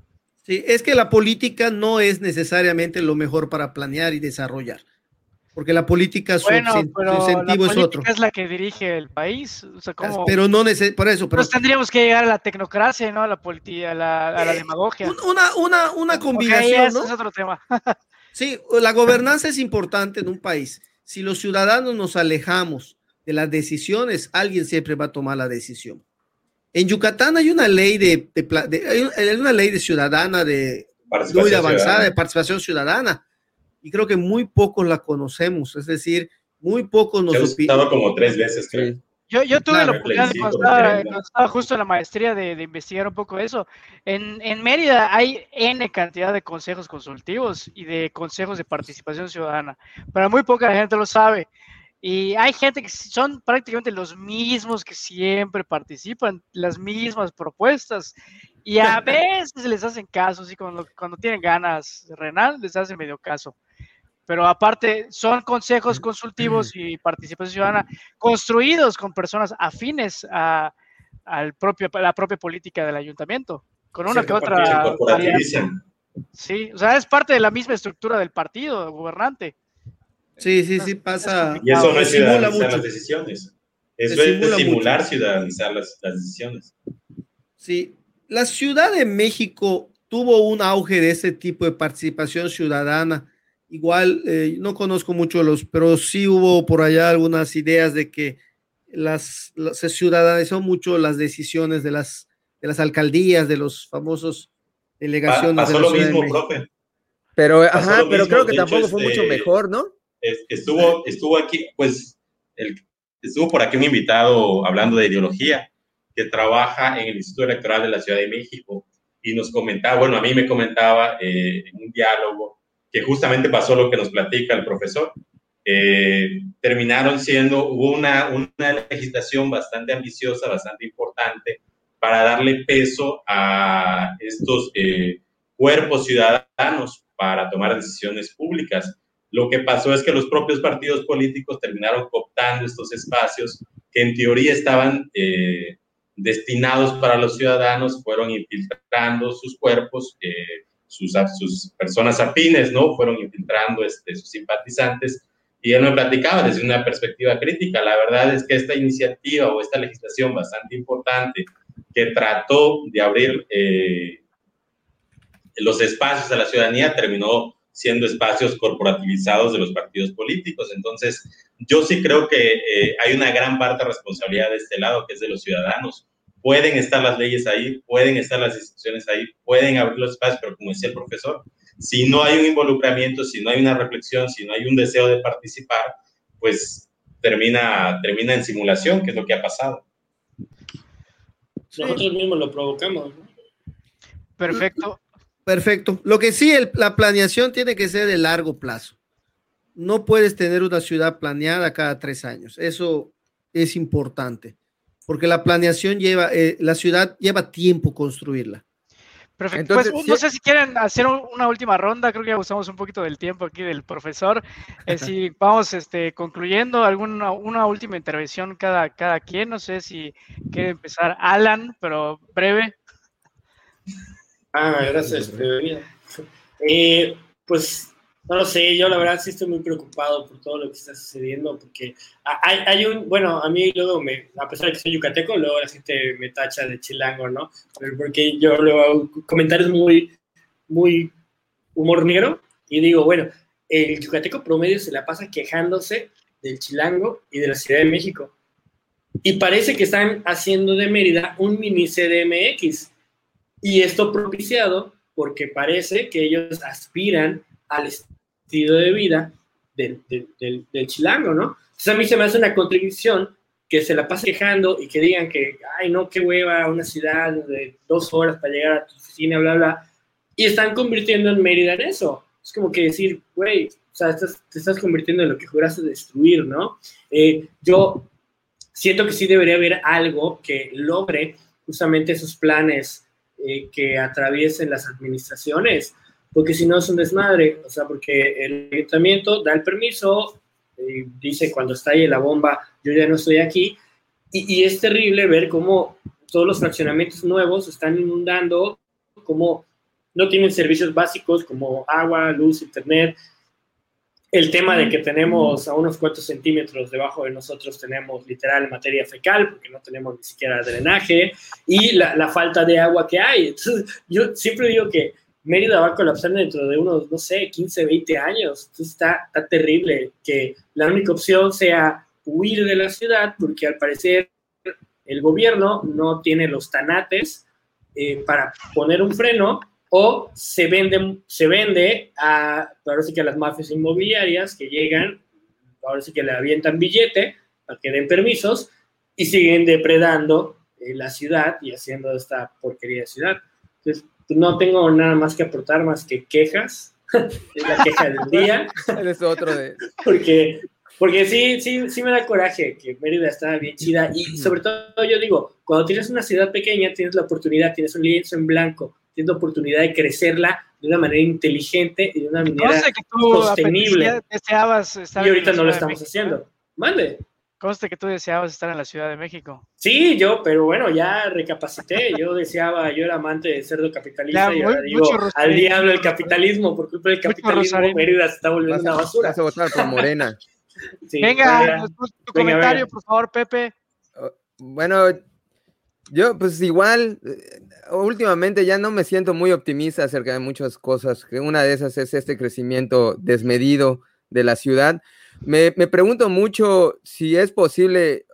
Sí, es que la política no es necesariamente lo mejor para planear y desarrollar porque la política su, incentivo es otro. es la que dirige el país, pero no por eso. Pero, pues tendríamos que llegar a la tecnocracia, ¿no? A la política, a la, eh, demagogia. Una, una, una combinación, ¿no? es otro tema. sí, la gobernanza es importante en un país. Si los ciudadanos nos alejamos de las decisiones, alguien siempre va a tomar la decisión. En Yucatán hay una ley de, hay una ley de ciudadana de muy avanzada de participación ciudadana y creo que muy pocos la conocemos, es decir, muy pocos nos... estaba como tres veces, creo. Yo, yo tuve la oportunidad cuando estaba, justo en la maestría de, de, investigar un poco eso. En, en Mérida hay N cantidad de consejos consultivos y de consejos de participación ciudadana, pero muy poca gente lo sabe. Y hay gente que son prácticamente los mismos que siempre participan, las mismas propuestas. Y a veces les hacen caso, así cuando, cuando tienen ganas, Renal les hacen medio caso pero aparte son consejos consultivos y participación ciudadana construidos con personas afines a, al propio, la propia política del ayuntamiento, con una que otra. Sí, o sea, es parte de la misma estructura del partido gobernante. Sí, sí, sí, pasa. Y eso no es ciudadanizar las decisiones. Eso es simular ciudadanizar las, las decisiones. Sí, la Ciudad de México tuvo un auge de ese tipo de participación ciudadana. Igual, eh, no conozco mucho los, pero sí hubo por allá algunas ideas de que las, se ciudadanizó mucho las decisiones de las, de las alcaldías, de los famosos delegaciones. pasó lo mismo, profe. Pero, ajá, pero creo que tampoco fue mucho este, mejor, ¿no? Estuvo, estuvo aquí, pues, estuvo por aquí un invitado hablando de ideología que trabaja en el Instituto Electoral de la Ciudad de México y nos comentaba, bueno, a mí me comentaba eh, en un diálogo que justamente pasó lo que nos platica el profesor. Terminaron siendo, hubo una, una legislación bastante ambiciosa, bastante importante para darle peso a estos eh, cuerpos ciudadanos para tomar decisiones públicas. Lo que pasó es que los propios partidos políticos terminaron cooptando estos espacios que en teoría estaban eh, destinados para los ciudadanos, fueron infiltrando sus cuerpos, eh, sus, sus, personas afines, ¿no? Fueron infiltrando este, sus simpatizantes. Y él me platicaba desde una perspectiva crítica. La verdad es que esta iniciativa o esta legislación bastante importante que trató de abrir eh, los espacios a la ciudadanía terminó siendo espacios corporativizados de los partidos políticos. Entonces, yo sí creo que eh, hay una gran parte de responsabilidad de este lado, que es de los ciudadanos. Pueden estar las leyes ahí, pueden estar las instituciones ahí, pueden abrir los espacios, pero como decía el profesor, si no hay un involucramiento, si no hay una reflexión, si no hay un deseo de participar, pues termina, termina en simulación, que es lo que ha pasado. Nosotros mismos lo provocamos. Perfecto. Perfecto. Lo que sí, la planeación tiene que ser de largo plazo. No puedes tener una ciudad planeada cada tres años. Eso es importante, porque la planeación lleva, eh, la ciudad lleva tiempo construirla. Perfecto. pues no sé si quieren hacer una última ronda, creo que ya usamos un poquito del tiempo aquí del profesor. Eh, si vamos este, concluyendo, alguna una última intervención cada, cada quien, no sé si quiere empezar Alan, pero breve. Ah, gracias. Eh, pues no lo sé, yo la verdad sí estoy muy preocupado por todo lo que está sucediendo, porque hay, hay, un, bueno, a mí luego, me, a pesar de que soy yucateco, luego la gente me tacha de chilango, ¿no? Porque yo luego hago comentarios muy, muy humor negro y digo, bueno, el yucateco promedio se la pasa quejándose del chilango y de la Ciudad de México. Y parece que están haciendo de Mérida un mini CDMX. Y esto propiciado porque parece que ellos aspiran al estilo de vida del, del, chilango, ¿no? Entonces a mí se me hace una contradicción que se la pase quejando y que digan que, ay, no, qué hueva, una ciudad de dos horas para llegar a tu oficina, bla, bla, y están convirtiendo en Mérida en eso. Es como que decir, güey, o sea, te estás convirtiendo en lo que juraste destruir, ¿no? Eh, yo siento que sí debería haber algo que logre justamente esos planes eh, que atraviesen las administraciones porque si no es un desmadre, o sea, porque el ayuntamiento da el permiso, eh, dice cuando estalle la bomba, yo ya no estoy aquí, y, es terrible ver cómo todos los fraccionamientos nuevos están inundando, cómo no tienen servicios básicos como agua, luz, internet. El tema de que tenemos a unos cuantos centímetros debajo de nosotros tenemos literal materia fecal, porque no tenemos ni siquiera drenaje, y la, la falta de agua que hay. Entonces, yo siempre digo que Mérida va a colapsar dentro de unos, no sé, 15, 20 años. Entonces está, está terrible que la única opción sea huir de la ciudad porque al parecer el gobierno no tiene los tanates eh, para poner un freno o se vende, se vende a, ahora sí que a las mafias inmobiliarias que llegan, ahora sí que le avientan billete para que den permisos y siguen depredando eh, la ciudad y haciendo esta porquería de ciudad. Entonces, no tengo nada más que aportar más que quejas. es la queja del día. es otro de... porque, porque sí, sí, sí me da coraje que Mérida está bien chida. Y sobre todo yo digo, cuando tienes una ciudad pequeña, tienes la oportunidad, tienes un lienzo en blanco, la oportunidad de crecerla de una manera inteligente y de una manera sostenible. y ahorita no lo estamos haciendo. Mande. Conste que tú deseabas estar en la Ciudad de México. Sí, yo, pero bueno, ya recapacité. Yo deseaba, yo era amante del cerdo capitalista y ahora digo, al diablo el capitalismo, por culpa del capitalismo, Mérida se está volviendo una basura. Vas a votar por Morena. venga, tu comentario, por favor, Pepe. Oh, bueno, yo pues igual, eh, últimamente ya no me siento muy optimista acerca de muchas cosas, que una de esas es este crecimiento desmedido de la ciudad. Me, pregunto mucho si es posible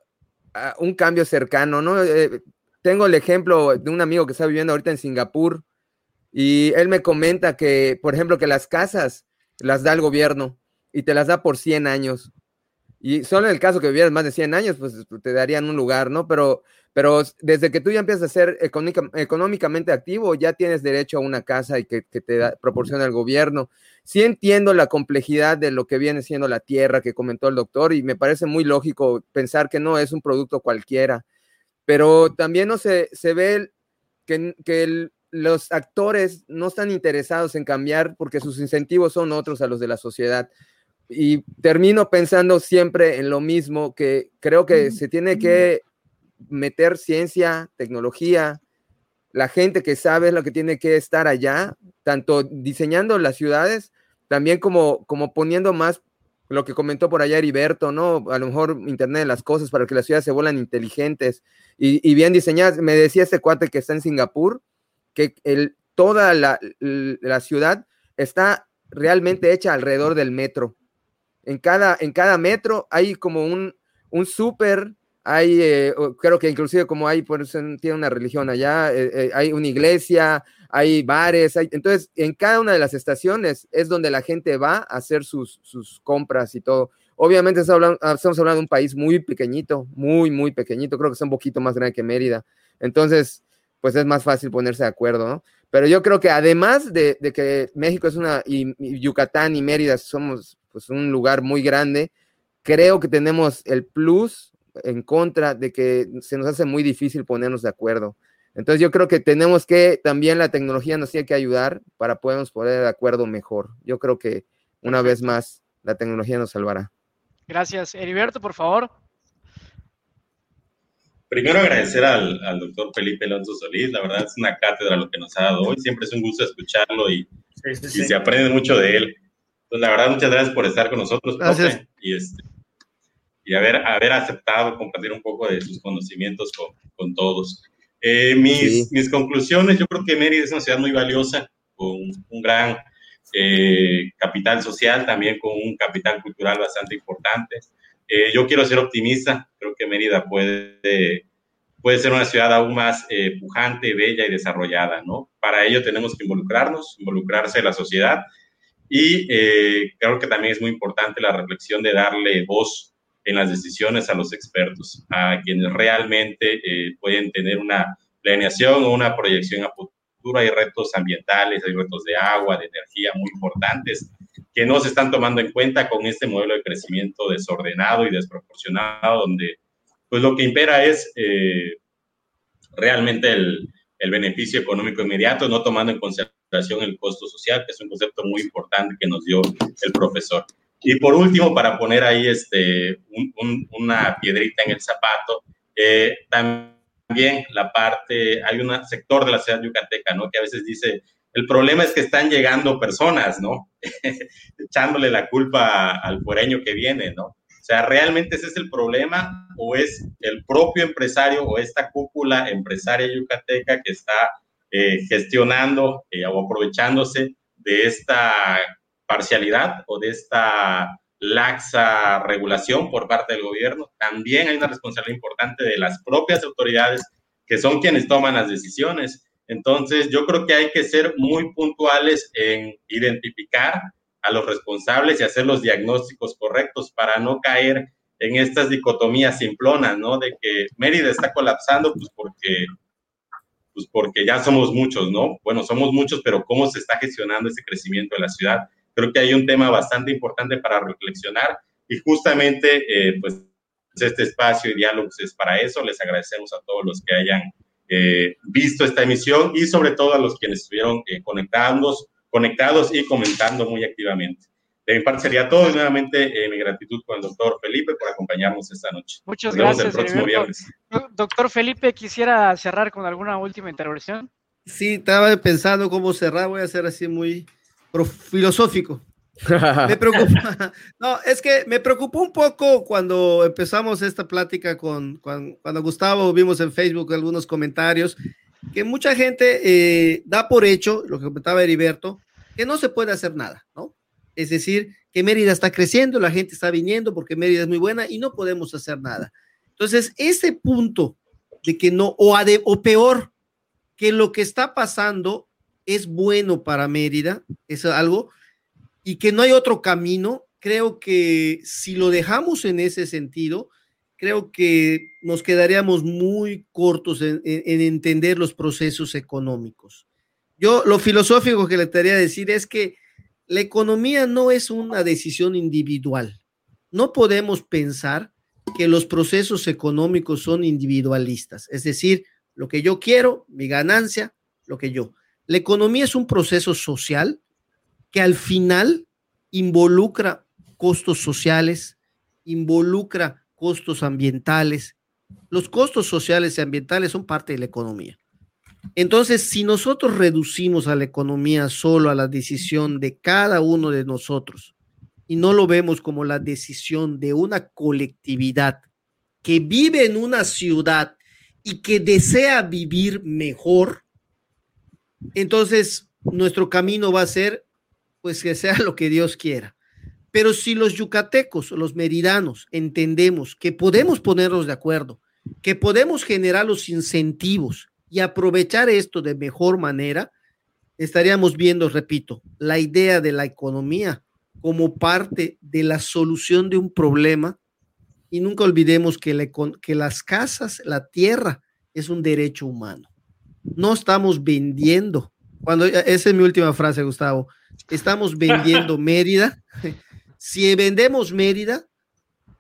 ah, un cambio cercano, ¿no? Eh, tengo el ejemplo de un amigo que está viviendo ahorita en Singapur y él me comenta que, por ejemplo, que las casas las da el gobierno y te las da por 100 años. Y solo en el caso que vivieras más de 100 años, pues te darían un lugar, ¿no? Pero pero desde que tú ya empiezas a ser económicamente activo, ya tienes derecho a una casa y que, te proporciona el gobierno. Sí entiendo la complejidad de lo que viene siendo la tierra que comentó el doctor y me parece muy lógico pensar que no es un producto cualquiera, pero también no se, se ve que, que los actores no están interesados en cambiar porque sus incentivos son otros a los de la sociedad. Y termino pensando siempre en lo mismo, que creo que se tiene que meter ciencia, tecnología, la gente que sabe lo que tiene que estar allá, tanto diseñando las ciudades, también como, como poniendo más lo que comentó por allá Heriberto, ¿no? A lo mejor Internet de las cosas para que las ciudades se vuelan inteligentes y, bien diseñadas. Me decía este cuate que está en Singapur, que toda la, la, ciudad está realmente hecha alrededor del metro. En cada, en cada metro hay como un, un súper, hay, eh, creo que inclusive como hay, por eso tiene una religión allá, eh, eh, hay una iglesia, hay bares, hay, entonces en cada una de las estaciones es donde la gente va a hacer sus, sus compras y todo. Obviamente estamos hablando, ah, hablando, de un país muy pequeñito, muy, muy pequeñito, creo que es un poquito más grande que Mérida. Entonces, pues es más fácil ponerse de acuerdo, ¿no? Pero yo creo que además de, de que México es una, y, y, Yucatán y Mérida somos pues un lugar muy grande, creo que tenemos el plus en contra de que se nos hace muy difícil ponernos de acuerdo. Entonces yo creo que tenemos que, también la tecnología nos tiene que ayudar para podernos poner de acuerdo mejor. Yo creo que una vez más la tecnología nos salvará. Gracias. Heriberto, por favor. Primero agradecer al, doctor Felipe Alonso Solís, la verdad es una cátedra lo que nos ha dado hoy, siempre es un gusto escucharlo y, se aprende mucho de él. Entonces, la verdad, muchas gracias por estar con nosotros. Gracias. y este, y haber, haber aceptado compartir un poco de sus conocimientos con, con todos. Eh, mis, mis, conclusiones, yo creo que Mérida es una ciudad muy valiosa, con un gran eh, capital social, también con un capital cultural bastante importante. Eh, yo quiero ser optimista, creo que Mérida puede, puede ser una ciudad aún más pujante, bella y desarrollada, ¿no? Para ello tenemos que involucrarnos, involucrarse en la sociedad y creo que también es muy importante la reflexión de darle voz en las decisiones a los expertos, a quienes realmente eh, pueden tener una planeación o una proyección a futuro. Hay retos ambientales, hay retos de agua, de energía muy importantes que no se están tomando en cuenta con este modelo de crecimiento desordenado y desproporcionado, donde pues lo que impera es eh, realmente el, el beneficio económico inmediato, no tomando en consideración el costo social, que es un concepto muy importante que nos dio el profesor. Y por último, para poner ahí este, una piedrita en el zapato, eh, también la parte, hay un sector de la ciudad yucateca, ¿no? Que a veces dice, el problema es que están llegando personas, ¿no? Echándole la culpa al fuereño que viene, ¿no? O sea, ¿realmente ese es el problema o es el propio empresario o esta cúpula empresaria yucateca que está eh, gestionando eh, o aprovechándose de esta parcialidad o de esta laxa regulación por parte del gobierno. También hay una responsabilidad importante de las propias autoridades que son quienes toman las decisiones. Entonces, yo creo que hay que ser muy puntuales en identificar a los responsables y hacer los diagnósticos correctos para no caer en estas dicotomías simplonas, ¿no? De que Mérida está colapsando, pues porque, pues porque ya somos muchos, ¿no? Bueno, somos muchos, pero ¿cómo se está gestionando ese crecimiento de la ciudad? Creo que hay un tema bastante importante para reflexionar y justamente eh, pues este espacio y diálogos es para eso. Les agradecemos a todos los que hayan eh, visto esta emisión y sobre todo a los quienes estuvieron eh, conectados, conectados y comentando muy activamente. De mi parte sería todo. Y nuevamente, eh, mi gratitud con el doctor Felipe por acompañarnos esta noche. Muchas gracias. El próximo viernes. Doctor Felipe, quisiera cerrar con alguna última intervención. Sí, estaba pensando cómo cerrar. Voy a ser así muy filosófico. me preocupa. No, es que me preocupó un poco cuando empezamos esta plática con, cuando, Gustavo vimos en Facebook algunos comentarios que mucha gente eh, da por hecho, lo que comentaba Heriberto, que no se puede hacer nada, ¿no? Es decir, que Mérida está creciendo, la gente está viniendo porque Mérida es muy buena y no podemos hacer nada. Entonces, ese punto de que no, o, o peor, que lo que está pasando es bueno para Mérida, es algo, y que no hay otro camino, creo que si lo dejamos en ese sentido, creo que nos quedaríamos muy cortos en, en entender los procesos económicos. Yo lo filosófico que le quería decir es que la economía no es una decisión individual. No podemos pensar que los procesos económicos son individualistas, es decir, lo que yo quiero, mi ganancia, lo que yo. La economía es un proceso social que al final involucra costos sociales, involucra costos ambientales. Los costos sociales y ambientales son parte de la economía. Entonces, si nosotros reducimos a la economía solo a la decisión de cada uno de nosotros y no lo vemos como la decisión de una colectividad que vive en una ciudad y que desea vivir mejor, entonces nuestro camino va a ser pues que sea lo que Dios quiera. Pero si los yucatecos, los meridanos, entendemos que podemos ponernos de acuerdo, que podemos generar los incentivos y aprovechar esto de mejor manera, estaríamos viendo, repito, la idea de la economía como parte de la solución de un problema. Y nunca olvidemos que, que las casas, la tierra, es un derecho humano. No estamos vendiendo. Cuando, esa es mi última frase, Gustavo. Estamos vendiendo Mérida. Si vendemos Mérida,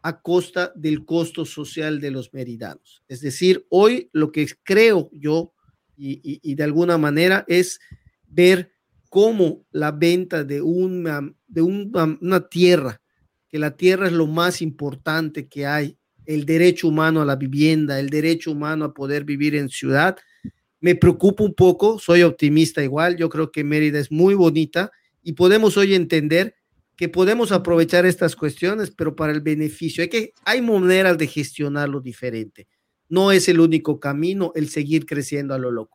a costa del costo social de los meridanos. Es decir, hoy lo que creo yo y, de alguna manera es ver cómo la venta de una, de una tierra, que la tierra es lo más importante que hay, el derecho humano a la vivienda, el derecho humano a poder vivir en ciudad, me preocupa un poco, soy optimista igual, yo creo que Mérida es muy bonita y podemos hoy entender que podemos aprovechar estas cuestiones, pero para el beneficio. Hay, que, hay maneras de gestionarlo diferente. No es el único camino el seguir creciendo a lo loco.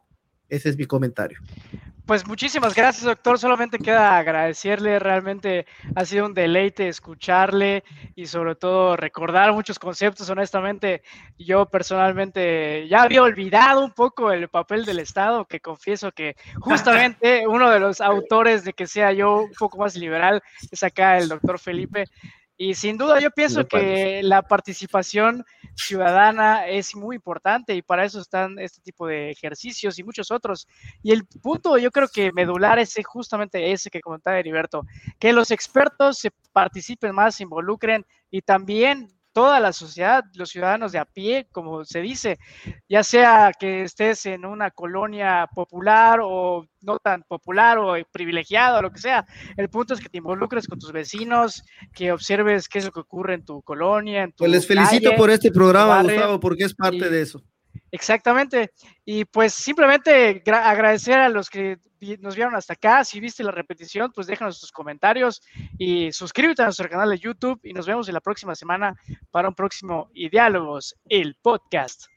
Ese es mi comentario. Pues muchísimas gracias, doctor. Solamente queda agradecerle. Realmente ha sido un deleite escucharle y sobre todo recordar muchos conceptos. Honestamente, yo personalmente ya había olvidado un poco el papel del Estado, que confieso que justamente uno de los autores de que sea yo un poco más liberal es acá el doctor Felipe. Y sin duda yo pienso que la participación ciudadana es muy importante y para eso están este tipo de ejercicios y muchos otros. Y el punto yo creo que medular es justamente ese que comentaba Heriberto, que los expertos se participen más, se involucren y también toda la sociedad, los ciudadanos de a pie, como se dice, ya sea que estés en una colonia popular o no tan popular o privilegiado, o lo que sea. El punto es que te involucres con tus vecinos, que observes qué es lo que ocurre en tu colonia. En tu pues les felicito por este programa, Gustavo, porque es parte de eso. Exactamente. Y pues simplemente agradecer a los que nos vieron hasta acá. Si viste la repetición, pues déjanos tus comentarios y suscríbete a nuestro canal de YouTube y nos vemos en la próxima semana para un próximo Diálogos, el podcast.